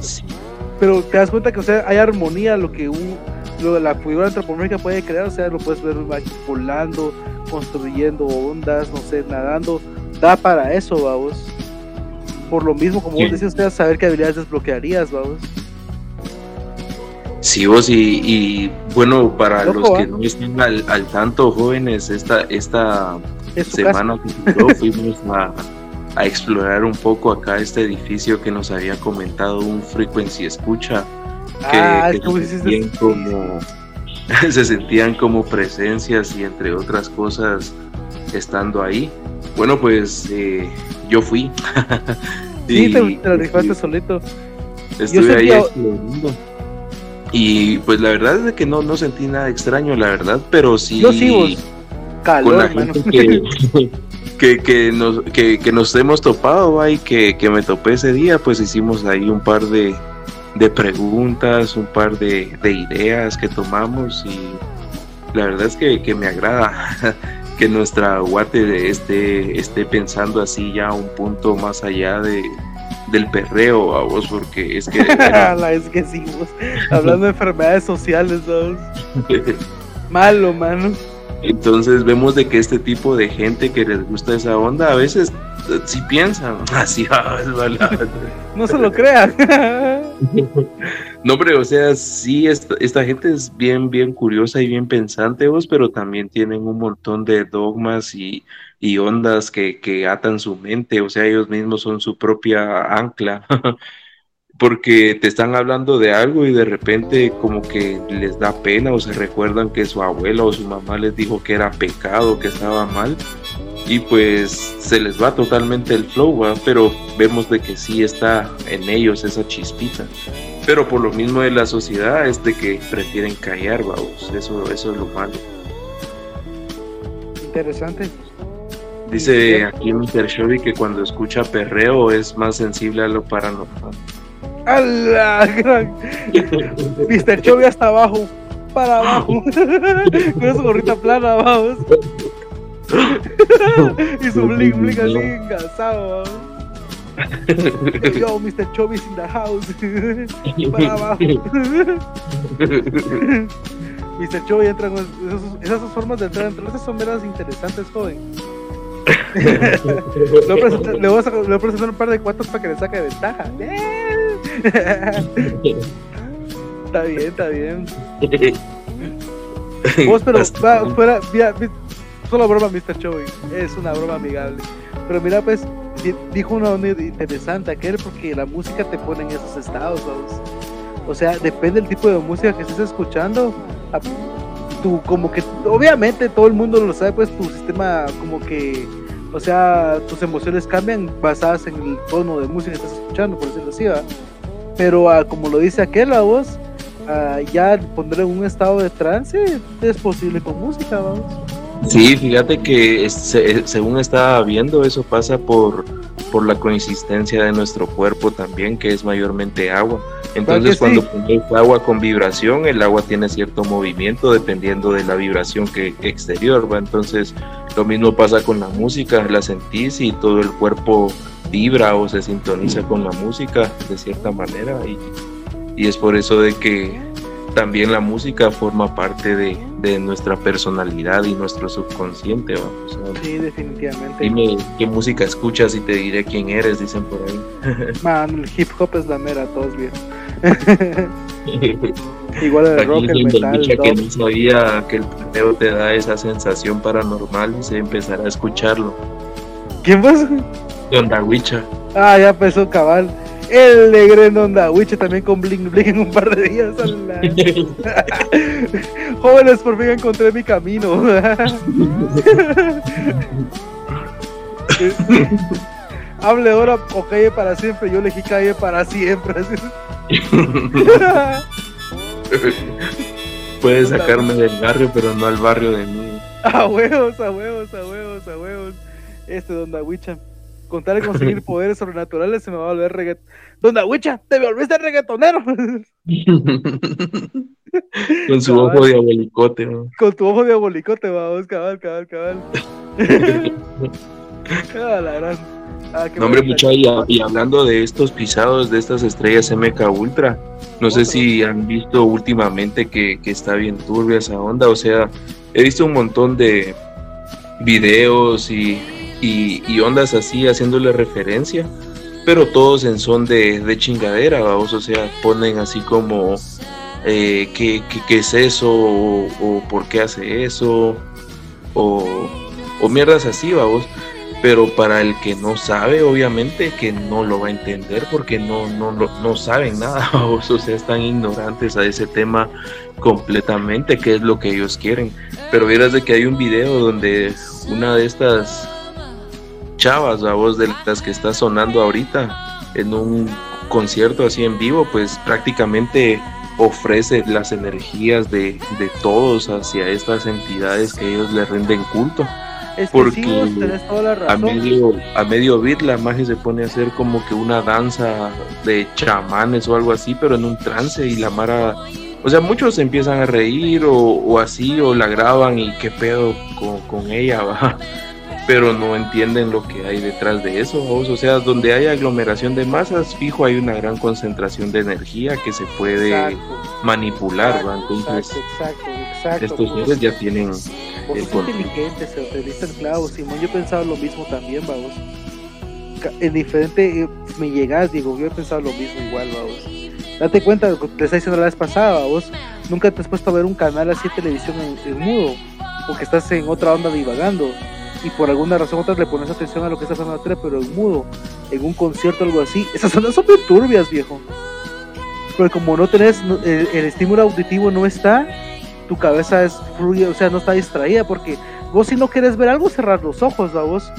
pero te das cuenta que o sea, hay armonía lo que un, lo, la figura antropomórfica puede crear, o sea, lo puedes ver volando, construyendo ondas, no sé, nadando, da para eso, vamos. Por lo mismo, como vos decías, usted saber qué habilidades desbloquearías, vamos. Sí, vos, y, bueno, para los que no estén al, tanto, jóvenes, esta, esta semana que fuimos a a explorar un poco acá este edificio que nos había comentado un frequency escucha que, ah, se, sentían como, se sentían como presencias y entre otras cosas estando ahí. Bueno, pues eh, yo fui. sí, te, te lo solito. Estuve ahí explorando. Y pues la verdad es que no, no sentí nada extraño, la verdad, pero sí. Yo sí, Calor, que, que, nos, que, nos hemos topado y que, me topé ese día, pues hicimos ahí un par de, preguntas, un par de, ideas que tomamos y la verdad es que, me agrada que nuestra guate esté, esté pensando así ya un punto más allá de, del perreo a vos, porque es que... es que sí, hablando de enfermedades sociales, Malo, mano. Entonces vemos de que este tipo de gente que les gusta esa onda, a veces eh, si piensan, así, ah, no se lo crean. no, pero o sea, sí, esta, gente es bien, bien curiosa y bien pensante, vos, pero también tienen un montón de dogmas y, y ondas que, que atan su mente, o sea, ellos mismos son su propia ancla. porque te están hablando de algo y de repente como que les da pena o se recuerdan que su abuela o su mamá les dijo que era pecado, que estaba mal y pues se les va totalmente el flow, pero vemos de que sí está en ellos esa chispita. Pero por lo mismo de la sociedad es de que prefieren callar, vamos, eso, eso es lo malo. Interesante. Dice aquí Mr. Shelby que cuando escucha perreo es más sensible a lo paranormal. Mr. Chovy hasta abajo, para abajo, con su gorrita plana, vamos. y su bling bling así engasado. Yo, Mr. Chovy in the house, para abajo. Mr. Chovy entra en esas, formas de entrar esas son veras interesantes, joven. le, voy a, presentar un par de cuantos para que le saque ventaja. Está bien, está bien. Vos, pero fuera, solo broma, Mr. Chovy. Es una broma amigable. Pero mira, pues, dijo una onda interesante aquel porque la música te pone en esos estados, O sea, depende del tipo de música que estés escuchando. Tú, como que, obviamente, todo el mundo lo sabe, pues tu sistema, como que, o sea, tus emociones cambian basadas en el tono de música que estás escuchando, por decirlo así, ¿va? Pero ah, como lo dice aquel, la voz, ah, ya poner en un estado de trance es posible con música, vamos. Sí, fíjate que según estaba viendo, eso pasa por, por la consistencia de nuestro cuerpo también, que es mayormente agua. Entonces, cuando pones agua con vibración, el agua tiene cierto movimiento dependiendo de la vibración que exterior, ¿va? Entonces, lo mismo pasa con la música, la sentís y todo el cuerpo vibra o se sintoniza con la música de cierta manera y, y es por eso de que también la música forma parte de, de nuestra personalidad y nuestro subconsciente. sí, definitivamente. Dime qué música escuchas y te diré quién eres, dicen por ahí. Man, el hip hop es la mera, todos bien. Igual el rock, el metal. que no sabía que el perreo te da esa sensación paranormal y se empezará a escucharlo. ¿Quién más? Ondawicha. Ah, ya empezó cabal. El negro en Ondawicha también con bling bling en un par de días. Jóvenes, por fin encontré mi camino. Hable ahora o calle para siempre. Yo elegí calle para siempre. Puedes sacarme del barrio, pero no al barrio de mí. A huevos, a huevos, a huevos, a huevos. Este Don Dawicha. Contar y conseguir poderes sobrenaturales se me va a volver reggaeton. Don Dawicha, te volviste reggaetonero. Con su ojo diabolicote, ¿no? Con tu ojo diabolicote, vamos, cabal, cabal, cabal. ah, la gran. Ah, no, hombre, mucho, y, y, hablando de estos pisados de estas estrellas MK Ultra, no sé si han visto últimamente que, que, está bien turbia esa onda, o sea, he visto un montón de videos y, y, ondas así haciéndole referencia, pero todos en son de, de chingadera, vamos, o sea, ponen así como eh, ¿qué, qué, es eso o, por qué hace eso o, o mierdas así, vamos pero para el que no sabe, obviamente que no lo va a entender porque no, no, no, saben nada, o sea, están ignorantes a ese tema completamente, que es lo que ellos quieren. Pero vieras de que hay un video donde una de estas chavas, la voz de las que está sonando ahorita, en un concierto así en vivo, pues prácticamente ofrece las energías de, de todos hacia estas entidades que ellos le rinden culto porque a medio a medio beat la magia se pone a hacer como que una danza de chamanes o algo así pero en un trance y la mara o sea muchos empiezan a reír o, así o la graban y qué pedo con, con ella va pero no entienden lo que hay detrás de eso. O sea, donde hay aglomeración de masas, fijo, hay una gran concentración de energía que se puede manipular. Entonces, estos seres ya tienen Vos sos inteligente, se te dice el clavo, Simón. Yo pensaba lo mismo también, vamos. En diferente, eh, me llegas, digo, yo he pensado lo mismo igual, vamos. Date cuenta, te estaba diciendo la vez pasada, vos nunca te has puesto a ver un canal así de televisión en, mudo, porque estás en otra onda divagando. y por alguna razón otra le pones atención a lo que está pasando atrás, pero en mudo, en un concierto o algo así, esas zonas son bien turbias, viejo. Pero como no tenés, el, estímulo auditivo no está, tu cabeza es fluye, o sea, no está distraída, porque vos si no quieres ver algo, cerrar los ojos, ¿va vos?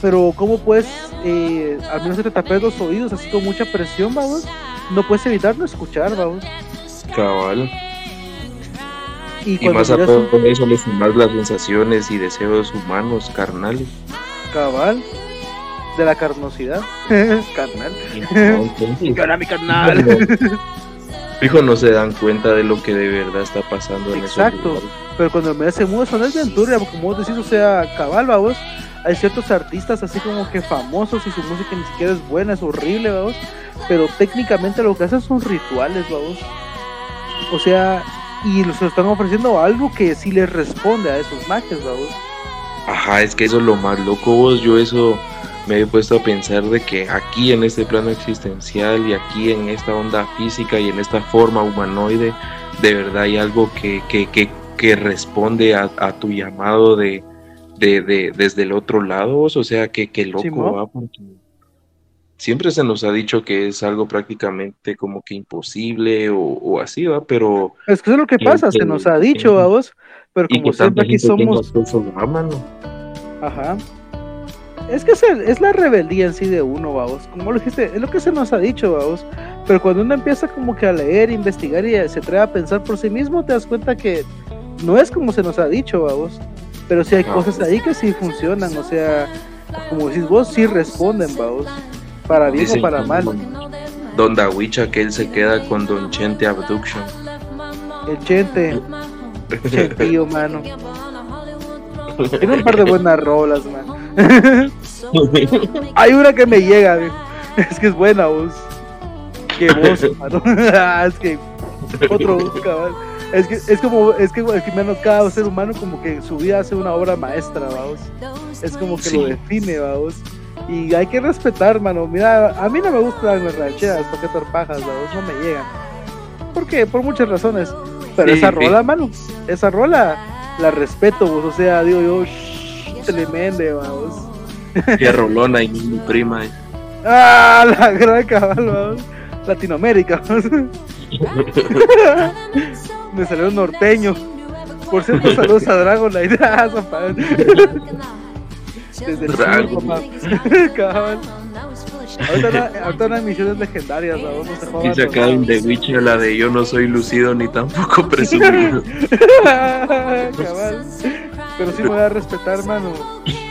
Pero ¿cómo puedes, eh, al menos te tapes los oídos así con mucha presión, vamos? No puedes evitar no escuchar, vamos. Cabal. Y, más a todo eso le sumas las sensaciones y deseos humanos, carnales. Cabal. De la carnosidad. carnal. No, mi carnal. Fijo, no se dan cuenta de lo que de verdad está pasando en Exacto. Pero cuando me hace mudo, son es de como vos decís, o sea, cabal, vamos. Hay ciertos artistas así como que famosos y su música ni siquiera es buena, es horrible, vamos. Pero técnicamente lo que hacen son rituales, vamos. O sea, y se están ofreciendo algo que sí les responde a esos magias, vamos. Ajá, es que eso es lo más loco, vos. Yo eso me he puesto a pensar de que aquí en este plano existencial y aquí en esta onda física y en esta forma humanoide, de verdad hay algo que, que, que, que responde a, a, tu llamado de, de, de, desde el otro lado, o sea, que, que loco va siempre se nos ha dicho que es algo prácticamente como que imposible o, así, ¿va? Pero... Es que eso es lo que pasa, se nos ha dicho a vos, pero como siempre aquí somos... Ajá. Es que es, la rebeldía en sí de uno, vamos. Como lo dijiste, es lo que se nos ha dicho, vamos. Pero cuando uno empieza como que a leer, investigar y se atreve a pensar por sí mismo, te das cuenta que no es como se nos ha dicho, vamos. Pero sí hay cosas ahí que sí funcionan, o sea, como decís vos, sí responden, vamos para bien o para mal. Don Dawicha que él se queda con Don Chente Abduction. El Chente. Chentío, mano. Tiene un par de buenas rolas, man. Hay una que me llega, es que es buena voz. Qué voz, mano. es que otro cabal. Es que es como es que, es que menos cada ser humano como que su vida hace una obra maestra, vamos. Es como que lo define, vamos. Y hay que respetar, mano. Mira, a mí no me gustan las rancheras, porque torpajas, no me llegan. ¿Por qué? Por muchas razones. Pero esa rola, mano, esa rola la respeto, vos. O sea, digo yo, tremende, vamos. Qué rolona y mi prima. Eh. Ah, la gran cabal, vamos. Latinoamérica, me salió un norteño. Por cierto, saludos a Dragon la idea, Desde el papá. Cabal. Ahorita, ahorita una misiones legendarias, vamos a Y sacaron de Witcher la de yo no soy lucido ni tampoco presumido. Cabal. Pero sí me voy a respetar, hermano.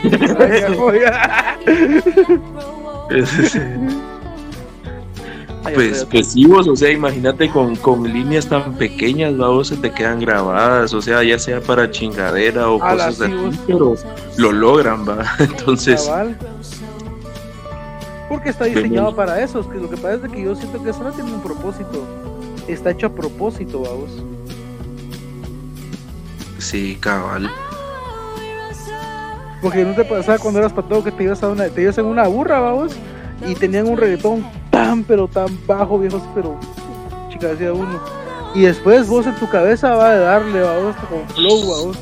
Pues, pues sí, vos, o sea, imagínate con, con líneas tan pequeñas, vos se te quedan grabadas, o sea, ya sea para chingadera o cosas así, pero lo logran, va. Entonces. Porque está diseñado para eso, que lo que pasa es que yo siento que eso no tiene un propósito, está hecho a propósito, vamos. Sí, cabal. Porque no te pasaba cuando eras todo que te ibas a una, te ibas en una burra, vamos, y tenían un reggaetón tan, pero tan bajo, viejos, pero chica decía uno. Y después vos en tu cabeza va a darle, vamos, con flow, vamos.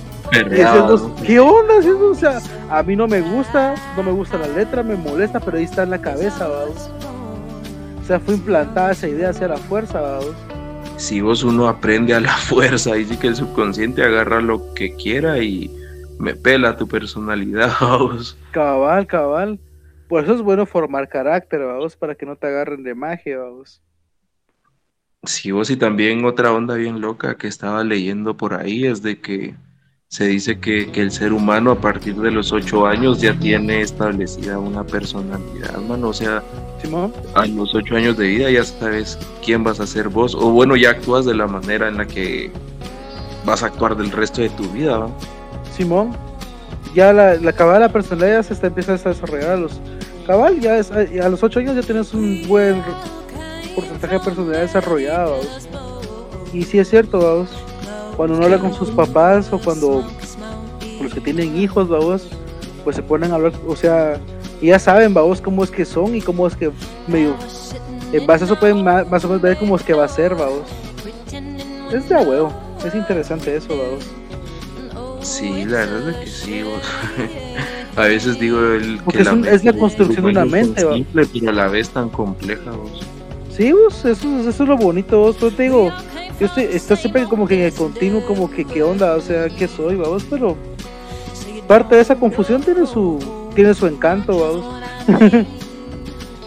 ¿qué onda? O sea, a mí no me gusta, no me gusta la letra, me molesta, pero ahí está en la cabeza, vamos. O sea, fue implantada esa idea hacia la fuerza, vamos. Si vos uno aprende a la fuerza, y sí que el subconsciente agarra lo que quiera y me pela tu personalidad, vamos. Cabal, cabal. Por eso es bueno formar carácter, vamos, para que no te agarren de magia, vamos. Sí, vos y también otra onda bien loca que estaba leyendo por ahí es de que se dice que, el ser humano a partir de los ocho años ya tiene establecida una personalidad, mano. O sea, a los ocho años de vida ya sabes quién vas a ser vos. O bueno, ya actúas de la manera en la que vas a actuar del resto de tu vida. Simón, ya la, la cabal la personalidad se está empezando a desarrollar a los cabal, ya es, a los 8 años ya tienes un buen porcentaje de personalidad desarrollada, Y si es cierto, vamos, cuando uno habla con sus papás o cuando los que tienen hijos, vamos, pues se ponen a hablar, o sea, ya saben, vamos, cómo es que son y cómo es que medio, en base a eso pueden más, o menos ver cómo es que va a ser. Es de huevo, es interesante eso. Sí, la verdad es que sí, vos. A veces digo el que la es, la construcción de una mente, simple, pero a la vez tan compleja, vos. Sí, vos, eso, eso es lo bonito, vos, pero te digo, yo estoy, estás siempre como que en el continuo, como que qué onda, o sea, qué soy, vamos, pero parte de esa confusión tiene su, tiene su encanto, vamos.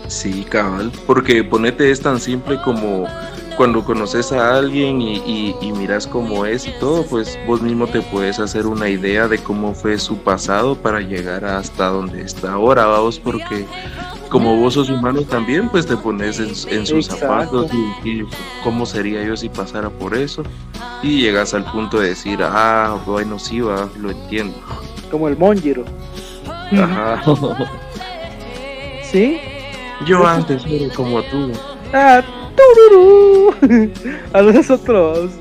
sí, cabal, porque ponete es tan simple como cuando conoces a alguien y, miras cómo es y todo, pues vos mismo te puedes hacer una idea de cómo fue su pasado para llegar hasta donde está ahora, vamos, porque como vos sos humano también, pues te pones en, sus zapatos y, cómo sería yo si pasara por eso y llegas al punto de decir, ah, bueno, sí, va, lo entiendo. Como el Monjiro. Ajá. ¿Sí? Yo antes era como tú. Ah, a nosotros.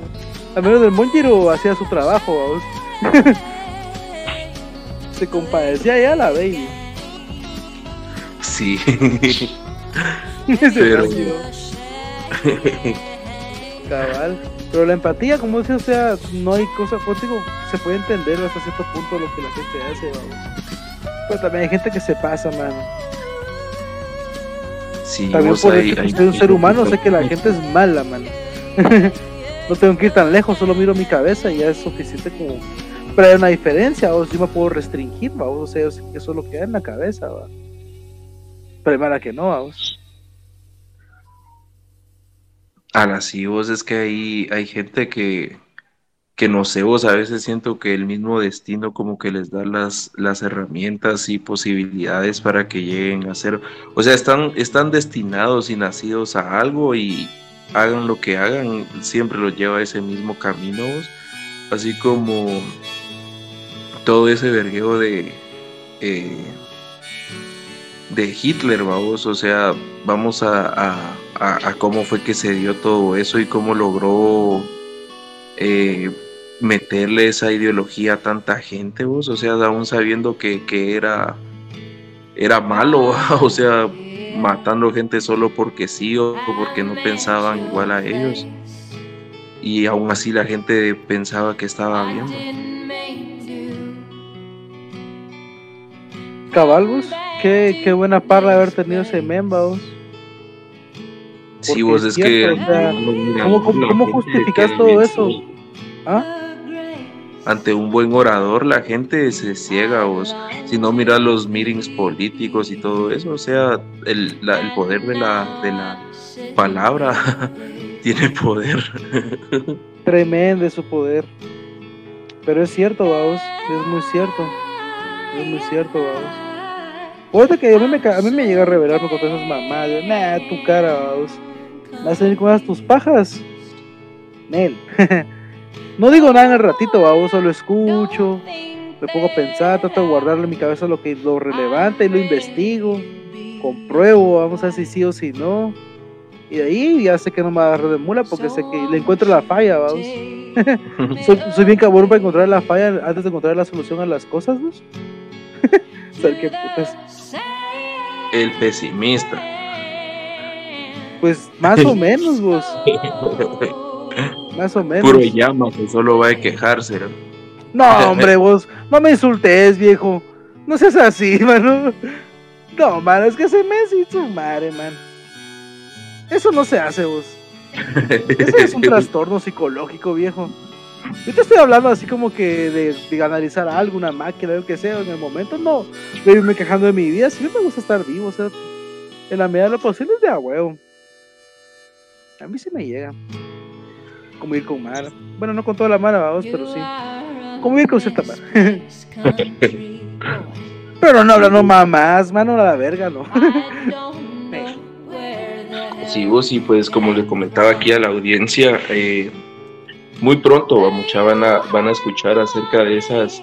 A menos el Monjiro hacía su trabajo. Se compadecía ya la baby. Sí. Pero... Cabal. Pero la empatía, como dice, o sea, no hay cosa, pues se puede entender hasta cierto punto lo que la gente hace, vamos. Pero también hay gente que se pasa, mano. También por eso que soy un ser humano, sé que la gente es mala, man. no tengo que ir tan lejos, solo miro mi cabeza y ya es suficiente como. Pero hay una diferencia, o si me puedo restringir, vamos, o sea, eso es lo que hay en la cabeza, va. Pero es mala que no, vamos. Ahora sí, vos es que hay, hay gente que, que no sé, vos a veces siento que el mismo destino como que les da las, las herramientas y posibilidades para que lleguen a ser, o sea, están, están destinados y nacidos a algo y hagan lo que hagan, siempre los lleva a ese mismo camino, así como todo ese vergueo de, eh, de Hitler, vamos, o sea, vamos a, a, cómo fue que se dio todo eso y cómo logró... Eh, meterle esa ideología a tanta gente, vos, o sea, aún sabiendo que, era, era malo, o sea, matando gente solo porque sí o porque no pensaban igual a ellos. Y aún así la gente pensaba que estaba bien. Cabalgos, qué, qué buena parra haber tenido ese memba, vos. Sí, vos es, que... ¿Cómo, justificas todo eso? ¿Ah? Ante un buen orador la gente se ciega o si no mira los meetings políticos y todo eso, o sea, el, poder de la, de la palabra tiene poder. Tremendo su poder. Pero es cierto, vamos, es muy cierto. Es muy cierto, vamos. Otra que a mí, me, a mí me llega a revelarme con todas esas mamadas. Nah, tu cara, vamos. Vas a venir con tus pajas. Nel. No digo nada en el ratito, vamos, solo escucho, me pongo a pensar, trato de guardarle en mi cabeza lo que lo relevante y lo investigo, compruebo, vamos a ver si sí o si no. Y de ahí ya sé que no me agarro de mula porque sé que le encuentro la falla, vamos. soy, bien cabrón para encontrar la falla antes de encontrar la solución a las cosas, ¿no? qué putas. El pesimista. Pues más o menos, vos. Más o menos. Puro llama que solo va a quejarse. No, hombre, vos, no me insultes, viejo. No seas así, mano. No, mano, es que se me hizo madre, man. Eso no se hace, vos. Eso es un trastorno psicológico, viejo. Yo te estoy hablando así como que de, de analizar algo, una máquina, lo que sea, en el momento no de irme quejando de mi vida. Sí me gusta estar vivo, o sea, en la medida de lo posible es de a huevo. A mí sí me llega convivir con Mara. Bueno, no con toda la Mara, vamos, pero sí. Convivir con cierta Mara. pero no no mamás, mano a la verga, no. sí, vos y pues como le comentaba aquí a la audiencia, eh, muy pronto mucha van a, van a escuchar acerca de esas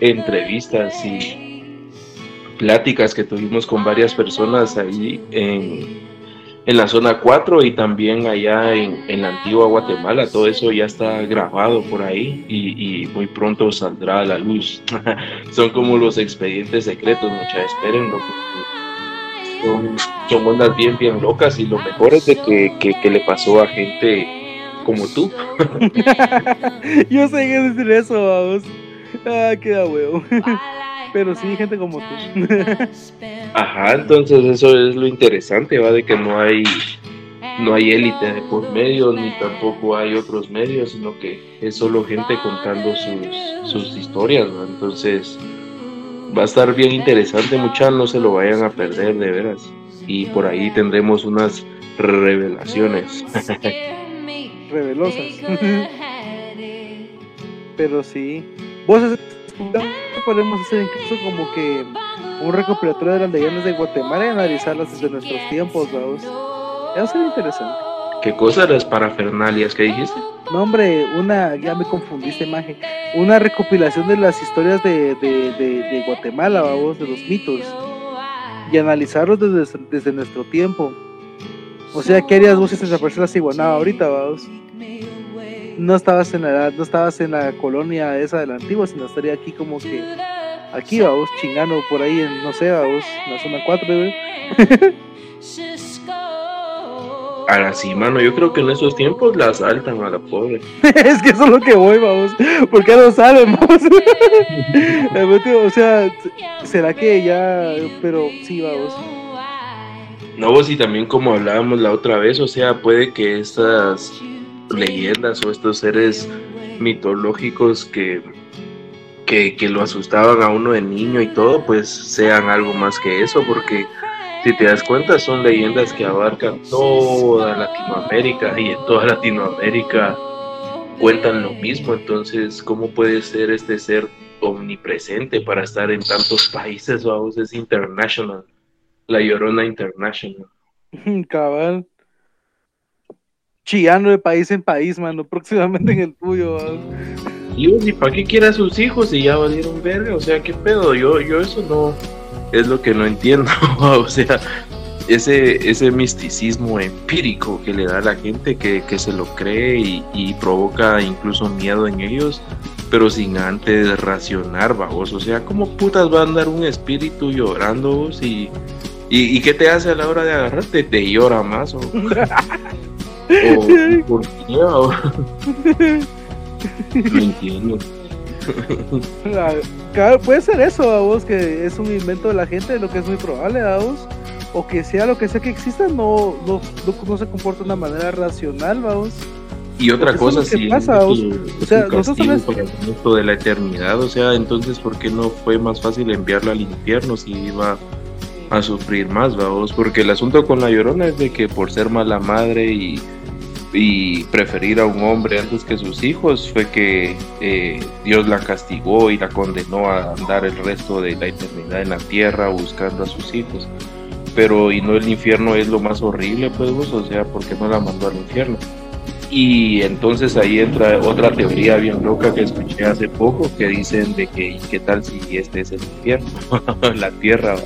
entrevistas y pláticas que tuvimos con varias personas ahí en en la zona 4 y también allá en, la antigua Guatemala. Todo eso ya está grabado por ahí y, muy pronto saldrá a la luz. son como los expedientes secretos, mucha espérenlo. Son, son ondas bien, bien locas y lo mejor es de que, le pasó a gente como tú. Yo sé que decir eso, vamos. Ah, queda huevo. Pero sí, gente como tú. Ajá, entonces eso es lo interesante, ¿va? De que no hay no hay élite de por medio, ni tampoco hay otros medios, sino que es solo gente contando sus, sus historias, ¿va? Entonces va a estar bien interesante, muchachos, no se lo vayan a perder, de veras. Y por ahí tendremos unas revelaciones. Revelosas. Pero sí. Vos podemos hacer incluso como que un recopilatorio de las leyendas de Guatemala y analizarlas desde nuestros tiempos, vamos. Eso sería interesante. ¿Qué cosas las parafernalias que dijiste? No, hombre, una, ya me confundiste, imagen. Una recopilación de las historias de, de, de, Guatemala, vamos, de los mitos. Y analizarlos desde, desde nuestro tiempo. O sea, ¿qué harías vos si te desaparece la ciguanaba ahorita, vamos? No estabas en la no estabas en la colonia esa de la antigua, sino estaría aquí como que aquí, vamos, chingando por ahí en, no sé, vamos, en la zona 4, güey. Ahora sí, mano, yo creo que en esos tiempos la asaltan a la pobre. es que eso es lo que voy, vamos. Porque no saben, vamos. o sea, ¿será que ya? Pero sí, vamos. No, vos y también como hablábamos la otra vez, o sea, puede que estas leyendas o estos seres mitológicos que, que, que lo asustaban a uno de niño y todo, pues sean algo más que eso, porque si te das cuenta, son leyendas que abarcan toda Latinoamérica y en toda Latinoamérica cuentan lo mismo. Entonces, ¿cómo puede ser este ser omnipresente para estar en tantos países? Vamos, es international, la Llorona International. Cabal. Chillando de país en país, mano, próximamente en el tuyo. ¿y para qué quiere a sus hijos y ya valieron verga? O sea, ¿qué pedo? Yo, yo eso no es lo que no entiendo. o sea, ese, ese misticismo empírico que le da a la gente que, se lo cree y, provoca incluso miedo en ellos, pero sin antes racionar, vos. O sea, ¿cómo putas va a andar un espíritu llorando vos y, y, qué te hace a la hora de agarrarte? ¿Te llora más? ¿O, o por qué? no entiendo. puede ser eso, a vos, que es un invento de la gente, lo que es muy probable, a vos. O que sea lo que sea que exista, no, no, no, se comporta de una manera racional, vamos. Y otra cosa, si pasa, o sea, nosotros esto de la eternidad, o sea, entonces, ¿por qué no fue más fácil enviarla al infierno si iba a sufrir más, vamos? Porque el asunto con la llorona es de que por ser mala madre y y preferir a un hombre antes que sus hijos fue que eh, Dios la castigó y la condenó a andar el resto de la eternidad en la tierra buscando a sus hijos. Pero y no el infierno es lo más horrible, pues o sea, ¿por qué no la mandó al infierno? Y entonces ahí entra otra teoría bien loca que escuché hace poco que dicen de que qué tal si este es el infierno, la tierra,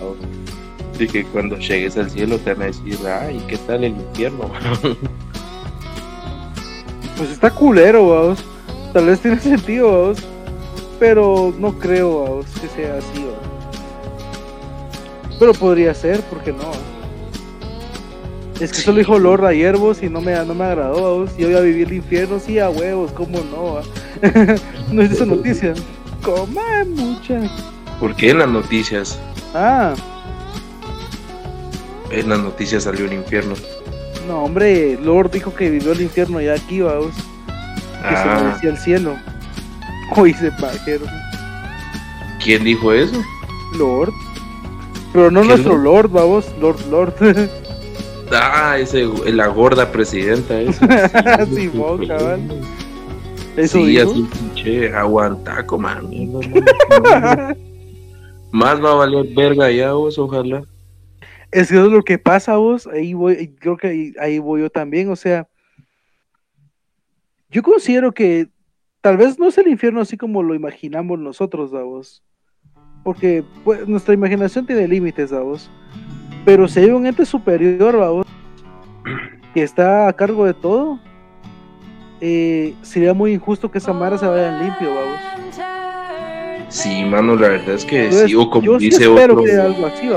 y que cuando llegues al cielo te van a decir, ay, ¿qué tal el infierno? pues está culero, vamos. Tal vez tiene sentido, vamos. Pero no creo, vamos, que sea así, vamos. Pero podría ser, ¿por qué no? Es que solo dijo Lord ayer, vos, y no me, no me agradó, vos. Yo voy a vivir el infierno, sí, a huevos, ¿cómo no? no es esa noticia. Coma mucha. ¿Por qué en las noticias? Ah. En las noticias salió el infierno. No, hombre, Lord dijo que vivió el infierno ya aquí, vamos. Que se ah. decía el cielo. Hoy se pajero. ¿Quién dijo eso? Lord. Pero no nuestro Lord, vamos, Lord Lord. ah, ese, la gorda presidenta esa. Sí, cabal. Eso sí, así pinche, aguanta, man. Más va a valer verga ya vos, ojalá. Es que es lo que pasa vos, ahí voy, creo que ahí, voy yo también, o sea, yo considero que tal vez no es el infierno así como lo imaginamos nosotros, vos, porque pues, nuestra imaginación tiene límites, vos, pero si hay un ente superior, vos, que está a cargo de todo, eh, sería muy injusto que esa mara se vaya limpio, vamos. Sí, mano, la verdad es que sí, o como dice otro. algo así.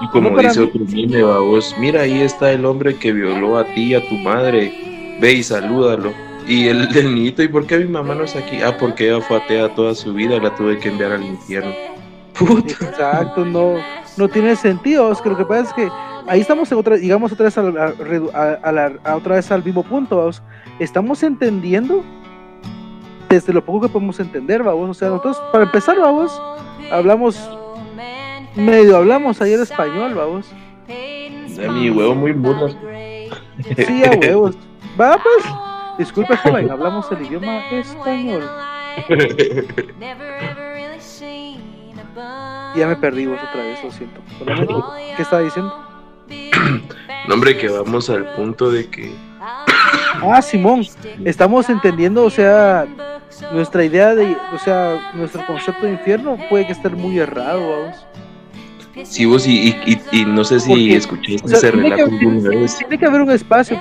Y como dice otro mime, vos, mira, ahí está el hombre que violó a ti y a tu madre, ve y salúdalo. Y el, el niñito, ¿y por qué mi mamá no está aquí? Ah, porque ella fue atea toda su vida, la tuve que enviar al infierno. Exacto, no, no tiene sentido. Es que lo que pasa es que ahí estamos en otra, digamos otra vez, a, otra vez al mismo punto, vamos. Estamos entendiendo desde lo poco que podemos entender, vamos. O sea, nosotros, para empezar, vamos, hablamos, medio hablamos ayer español, vamos. A mi huevo muy burro. Sí, a huevos. Va, pues, disculpe, joven, hablamos el idioma español. Ya me perdí vos otra vez, lo siento. ¿Qué estaba diciendo? No, hombre, que vamos al punto de que. Ah, Simón, estamos entendiendo, o sea, nuestra idea de, o sea, nuestro concepto de infierno puede que esté muy errado, vamos. Sí, vos, y, y, no sé si escuchaste ese relato Tiene que haber un espacio,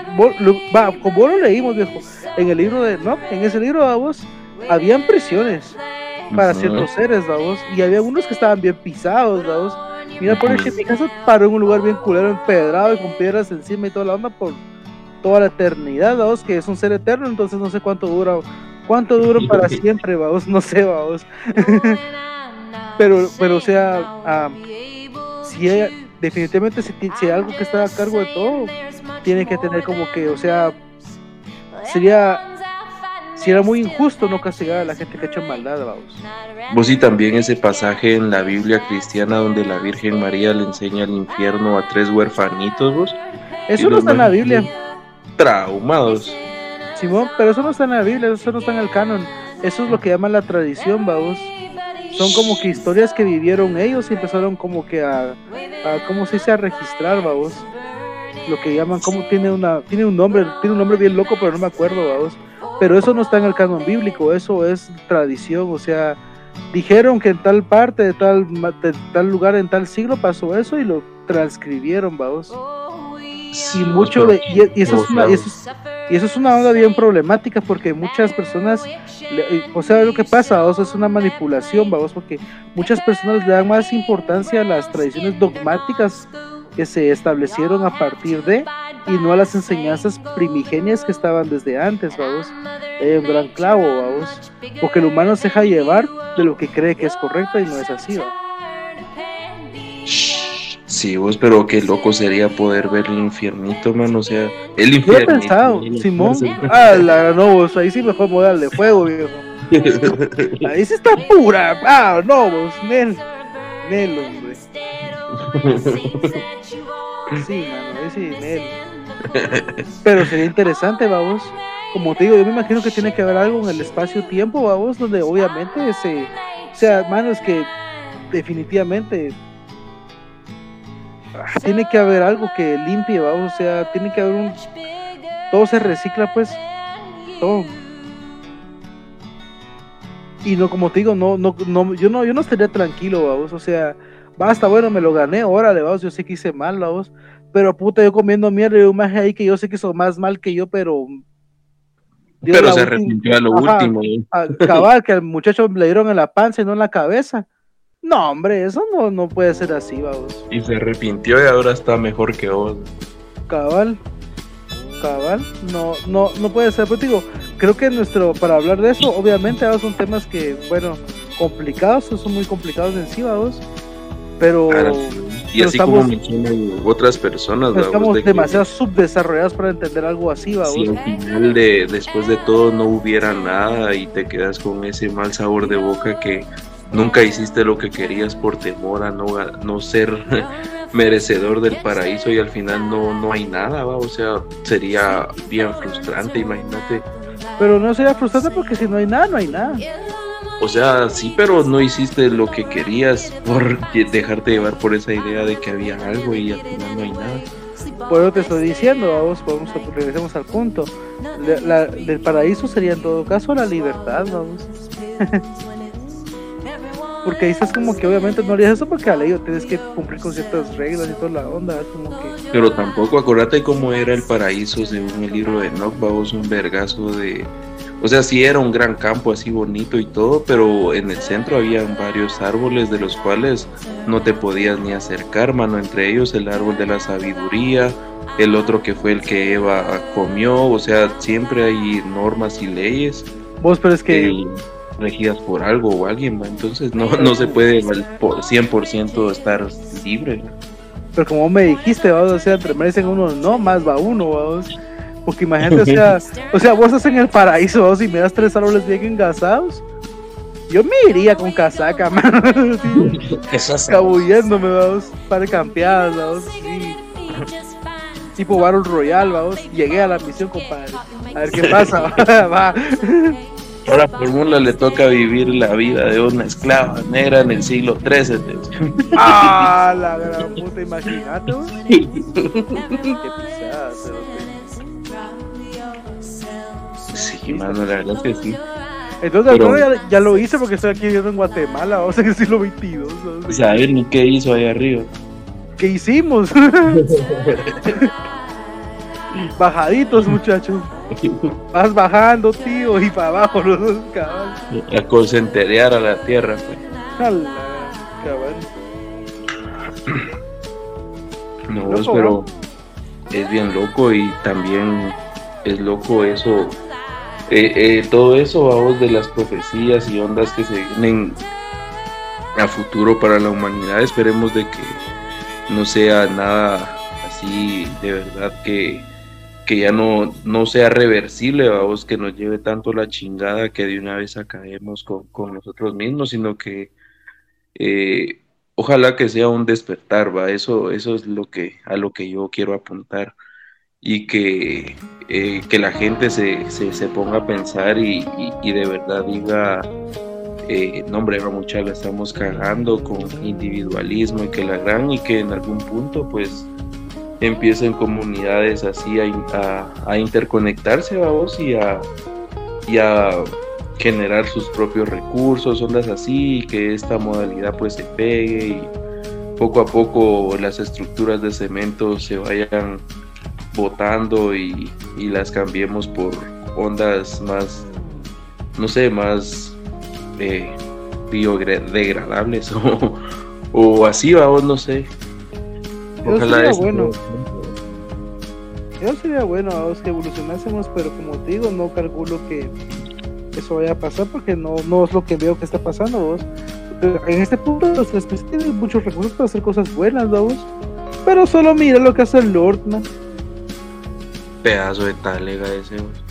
va, como lo leímos, viejo, en el libro de, no, en ese libro, vamos, habían prisiones para ciertos seres, vamos, y había unos que estaban bien pisados, vamos. Mira, por ejemplo, mi casa paró en un lugar bien culero, empedrado y con piedras encima y toda la onda por toda la eternidad, vamos, que es un ser eterno, entonces no sé cuánto dura, cuánto dura para siempre, vamos, no sé, vamos. pero, pero, o sea, si hay, definitivamente si, si hay algo que está a cargo de todo, tiene que tener como que, o sea, sería si era muy injusto no castigar a la gente que ha hecho maldad, vamos. Vos y también ese pasaje en la Biblia cristiana donde la Virgen María le enseña el infierno a tres huerfanitos, vos. Eso no está en la Biblia. Traumados. Simón, pero eso no está en la Biblia, eso no está en el canon. Eso es lo que llaman la tradición, vamos. Son como que historias que vivieron ellos y empezaron como que a, a ¿cómo se dice? A registrar, vamos. Lo que llaman, como tiene una, tiene un nombre, tiene un nombre bien loco, pero no me acuerdo, vamos pero eso no está en el canon bíblico, eso es tradición, o sea, dijeron que en tal parte de tal, tal lugar, en tal siglo pasó eso y lo transcribieron, vamos. Y mucho de, y, eso es una, y, eso es, una onda bien problemática porque muchas personas, o sea, lo que pasa, vamos, es una manipulación, vamos, porque muchas personas le dan más importancia a las tradiciones dogmáticas que se establecieron a partir de y no a las enseñanzas primigenias que estaban desde antes, vamos. Hay un gran clavo, vamos. Porque el humano se deja llevar de lo que cree que es correcto y no es así, ¿va? Sí, vos, pero qué loco sería poder ver el infiernito, man. O sea, el infierno. he pensado, Simón. Ah, la no, vos, ahí sí mejor voy a darle fuego, viejo. ahí sí está pura. Ah, no, vos, Nel. Nel, hombre. Sí, mano, ahí sí, Nel. Pero sería interesante, vamos. Como te digo, yo me imagino que tiene que haber algo en el espacio-tiempo, vamos, donde obviamente se. O sea, manos que definitivamente. Ah, tiene que haber algo que limpie, vamos. O sea, tiene que haber un. Todo se recicla, pues. Todo. Y no, como te digo, no, no, no, yo no, yo no estaría tranquilo, vamos. O sea, basta, bueno, me lo gané, órale, vamos, yo sé que hice mal, vamos pero puta, yo comiendo mierda y un maje ahí que yo sé que son más mal que yo, pero. Pero se arrepintió a lo último. cabal, que al muchacho le dieron en la panza y no en la cabeza. No, hombre, eso no, no puede ser así, vamos. Y se arrepintió y ahora está mejor que vos. Cabal. Cabal, no, no, no puede ser. Pues digo, creo que nuestro, para hablar de eso, obviamente ahora son temas que, bueno, complicados, son muy complicados en sí, vamos. Pero. Y así como mencionan otras personas, estamos demasiado subdesarrollados para entender algo así, ¿va? Si al final de, después de todo no hubiera nada y te quedas con ese mal sabor de boca que nunca hiciste lo que querías por temor a no, no ser merecedor del paraíso y al final no, no hay nada, ¿va? O sea, sería bien frustrante, imagínate. Pero no sería frustrante porque si no hay nada, no hay nada. O sea, sí, pero no hiciste lo que querías por dejarte llevar por esa idea de que había algo y al final no hay nada. Por eso te estoy diciendo, vamos, vamos regresemos al punto. La, del paraíso sería en todo caso la libertad, vamos. porque dices como que obviamente no harías eso porque a ley tienes que cumplir con ciertas reglas y toda la onda, como que... Pero tampoco acuérdate cómo era el paraíso según el libro de Enoch, vamos, un vergazo de o sea, sí era un gran campo así bonito y todo, pero en el centro había varios árboles de los cuales no te podías ni acercar, mano. Entre ellos el árbol de la sabiduría, el otro que fue el que Eva comió. O sea, siempre hay normas y leyes. Vos, pero es que regidas por algo o alguien, entonces no, no se puede por 100% estar libre. Pero como me dijiste, ¿va? o sea, entre merecen uno, no, más va uno, vamos. Porque imagínate, o sea, o sea, vos estás en el paraíso, vos, y me das tres árboles bien engasados. Yo me iría con casaca, mano. Cabulléndome, vamos, para campeadas, vamos. Sí. Tipo Battle Royale, vamos. Llegué a la misión, compadre. A ver qué pasa, va. Ahora Fórmula le toca vivir la vida de una esclava negra en el siglo XIII. ah, la gran puta, imagínate. Qué pisada, Sí, mano, la verdad es que sí. Entonces, ya, ya, lo hice porque estoy aquí viviendo en Guatemala, o sea, que el siglo XXII. O sea, ni qué hizo ahí arriba. ¿Qué hicimos? Bajaditos, muchachos. Vas bajando, tío, y para abajo los dos cabal. A concenterear a la tierra, pues. cabal. No, pero es bien loco y también es loco eso. Eh, eh, todo eso, vamos, de las profecías y ondas que se vienen a futuro para la humanidad. Esperemos de que no sea nada así de verdad que que ya no, no sea reversible, vamos, que nos lleve tanto la chingada que de una vez acabemos con, nosotros mismos, sino que eh, ojalá que sea un despertar, va, eso, eso es lo que, a lo que yo quiero apuntar. Y que, eh, que la gente se, se, ponga a pensar y, de verdad diga, eh, no hombre, mucha la estamos cagando con individualismo y que la gran y que en algún punto pues empiecen comunidades así a, a, interconectarse vos y a, y a generar sus propios recursos, ondas así, y que esta modalidad pues se pegue y poco a poco las estructuras de cemento se vayan botando y, y las cambiemos por ondas más, no sé, más eh, biodegradables o, o así, vamos, no sé. Eso sería bueno. Eso sería bueno, que evolucionásemos, pero como te digo, no calculo que eso vaya a pasar porque no, no es lo que veo que está pasando, vos. En este punto, los especies tienen muchos recursos para hacer cosas buenas, vos. Pero solo mira lo que hace el Lordman. Pedazo de talega ese, vos.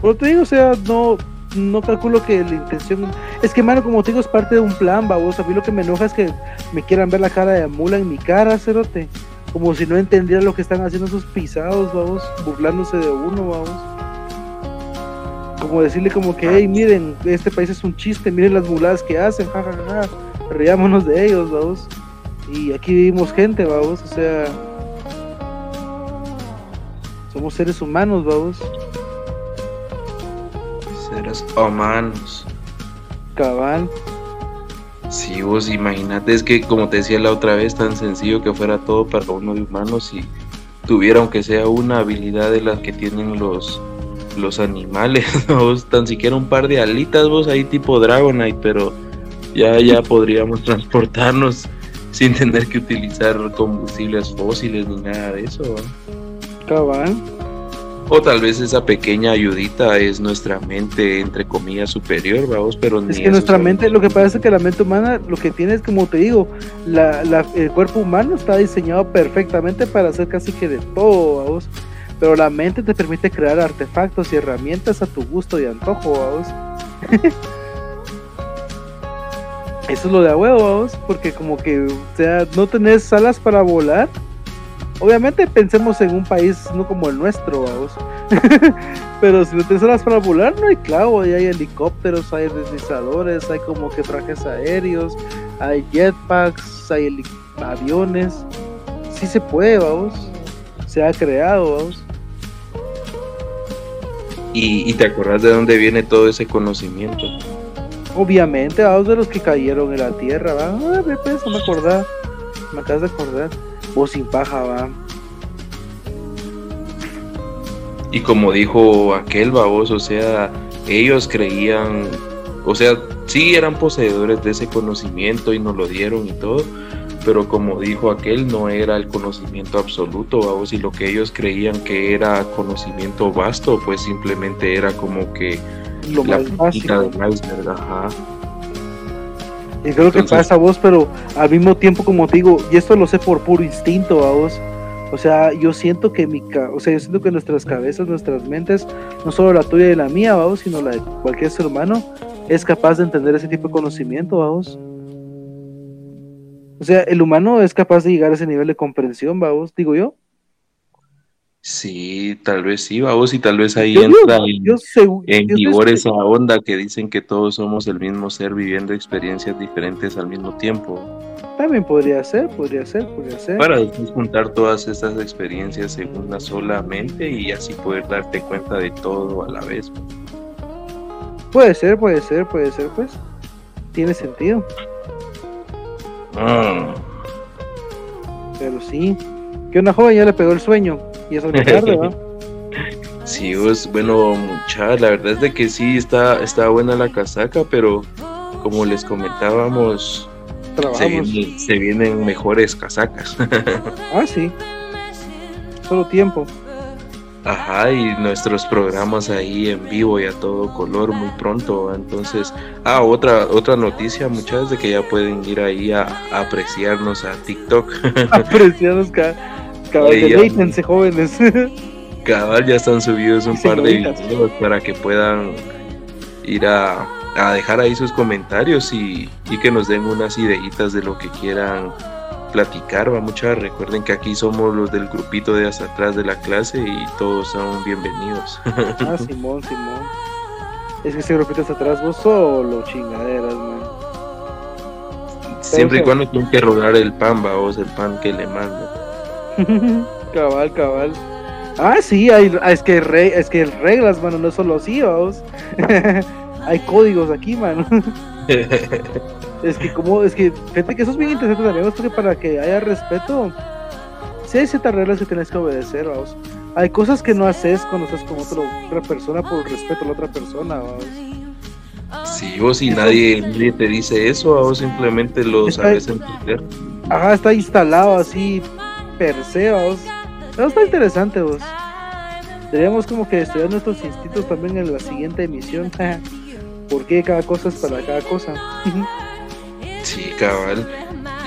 Pero te digo, o sea, no, no calculo que la intención. Es que, mano, como te digo, es parte de un plan, vos. A mí lo que me enoja es que me quieran ver la cara de mula en mi cara, cerote. Como si no entendiera lo que están haciendo esos pisados, vamos, burlándose de uno, vamos. Como decirle como que, hey, miren, este país es un chiste, miren las muladas que hacen, jajaja, riámonos de ellos, vamos. Y aquí vivimos gente, vamos, o sea, somos seres humanos, vamos. Seres humanos. Cabal. Sí, vos imagínate, es que como te decía la otra vez, tan sencillo que fuera todo para uno de humanos y tuviera aunque sea una habilidad de las que tienen los, los animales, vos tan siquiera un par de alitas, vos ahí tipo Dragonite, pero ya, ya podríamos transportarnos sin tener que utilizar combustibles fósiles ni nada de eso. Cabal. O tal vez esa pequeña ayudita es nuestra mente, entre comillas, superior, vamos, pero Es que nuestra mente, lo que pasa es que la mente humana lo que tiene es, como te digo, la, el cuerpo humano está diseñado perfectamente para hacer casi que de todo, vamos. Pero la mente te permite crear artefactos y herramientas a tu gusto y antojo, vamos. Eso es lo de a huevo, vamos, porque como que, o sea, no tenés alas para volar Obviamente pensemos en un país no como el nuestro, vamos. Pero si no te salas para volar, no hay clavo, hay helicópteros, hay deslizadores, hay como que trajes aéreos, hay jetpacks, hay aviones. Sí se puede, vamos. Se ha creado, vamos. ¿Y, te acuerdas de dónde viene todo ese conocimiento? Obviamente, vamos de los que cayeron en la tierra, ¿va? Ah, pues, no me acordaba. Me acabas de acordar sin paja, va. Y como dijo aquel babos, o sea, ellos creían, o sea, sí eran poseedores de ese conocimiento y nos lo dieron y todo, pero como dijo aquel, no era el conocimiento absoluto, vamos, y lo que ellos creían que era conocimiento vasto, pues simplemente era como que lo más básico. Del ajá. Y creo que pasa a vos, pero al mismo tiempo, como te digo, y esto lo sé por puro instinto a vos. O sea, yo siento que mi, o sea, yo siento que nuestras cabezas, nuestras mentes, no solo la tuya y la mía, vamos, sino la de cualquier ser humano, es capaz de entender ese tipo de conocimiento, vamos. O sea, el humano es capaz de llegar a ese nivel de comprensión, vamos, digo yo. Sí, tal vez sí, vamos, y tal vez ahí entra en, vigor esa onda que dicen que todos somos el mismo ser viviendo experiencias diferentes al mismo tiempo. También podría ser, podría ser, podría ser. Para después juntar todas estas experiencias en una sola mente y así poder darte cuenta de todo a la vez. Puede ser, puede ser, puede ser, pues. Tiene sentido. Ah. Pero sí. Que una joven ya le pegó el sueño. Y eso es tarde. Sí, pues, bueno, mucha, la verdad es de que sí está, está buena la casaca, pero como les comentábamos, se, se, vienen mejores casacas. ah, sí. Solo tiempo. Ajá, y nuestros programas ahí en vivo y a todo color muy pronto. Entonces, ah, otra otra noticia, muchas de que ya pueden ir ahí a, apreciarnos a TikTok. Apreciarnos, cada Cabal, jóvenes. Cabal, ya están subidos un par de videos para que puedan ir a, dejar ahí sus comentarios y, que nos den unas ideitas de lo que quieran platicar, va muchas. Recuerden que aquí somos los del grupito de hasta atrás de la clase y todos son bienvenidos. ah, Simón, Simón. Es que ese grupito hasta atrás, vos solo chingaderas, man. Siempre y cuando tienen que rodar el pan, va, vos el pan que le mandan. cabal, cabal. Ah, sí, hay, ah, es que re, es que reglas, mano, no solo así, vamos. hay códigos aquí, mano. es que como, es que, fíjate que eso es bien interesante también, porque para que haya respeto, sí hay ciertas reglas que tienes que obedecer, vamos. Hay cosas que no haces cuando estás con otra persona por respeto a la otra persona, vamos. Sí, vos y nadie, te dice eso, vos simplemente lo sabes entender. Ajá, está instalado así per se, vos. Eso está interesante, vos. Deberíamos como que estudiar nuestros instintos también en la siguiente emisión. Porque cada cosa es para cada cosa. sí, cabal.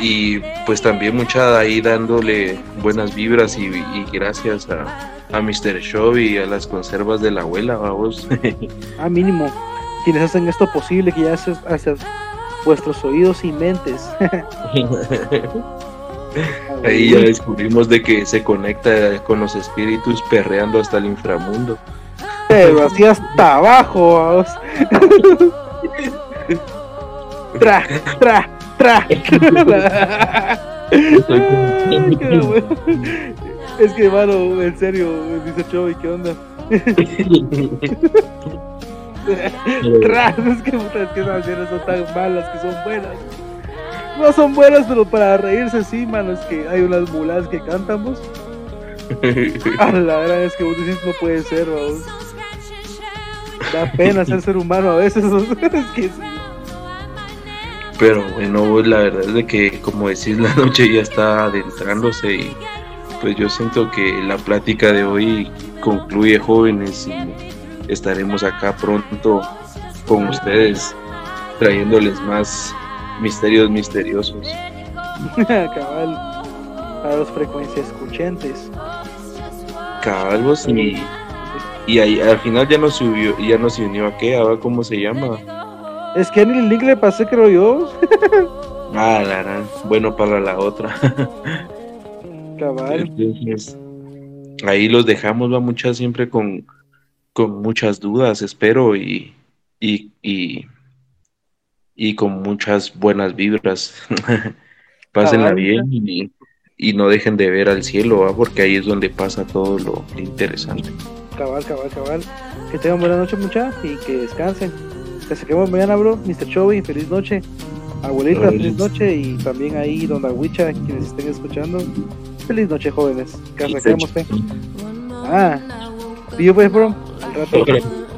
Y pues también mucha ahí dándole buenas vibras y, gracias a, a Mr. Show y a las conservas de la abuela, vamos. ah, mínimo. Quienes hacen esto posible, que ya haces hacia vuestros oídos y mentes. Ahí ya descubrimos de que se conecta con los espíritus perreando hasta el inframundo. Pero así hasta abajo, vamos. tra, tra, tra. es que, mano, en serio, dice Chovy, ¿qué onda? tra, es que putas que esas son tan malas que son buenas no son buenas, pero para reírse sí, mano, es que hay unas mulas que cantamos. A la verdad es que vos decís no puede ser. Da pena ser ser humano a veces, es que sí. Pero bueno, la verdad es de que, como decís, la noche ya está adentrándose y pues yo siento que la plática de hoy concluye jóvenes y estaremos acá pronto con ustedes trayéndoles más misterios misteriosos. Cabal, a los frecuencias escuchantes. Cabal, vos y, y ahí, al final ya no subió, ya no se unió a qué, a ver cómo se llama. Es que en el link le pasé, creo yo. ah, la, bueno para la otra. Cabal. ahí los dejamos, va muchas siempre con, con muchas dudas, espero, y, y, y y con muchas buenas vibras. Pásenla bien y, no dejen de ver al cielo, porque ahí es donde pasa todo lo interesante. Cabal, cabal, cabal. Que tengan buena noche, muchachos, y que descansen. Que se quedemos mañana, bro. Mr. Chovy, feliz noche. Abuelita, feliz noche. Y también ahí, Don Aguicha, quienes estén escuchando. Feliz noche, jóvenes. Que arranquemos, Ah, y yo pues, bro. Al rato. gone.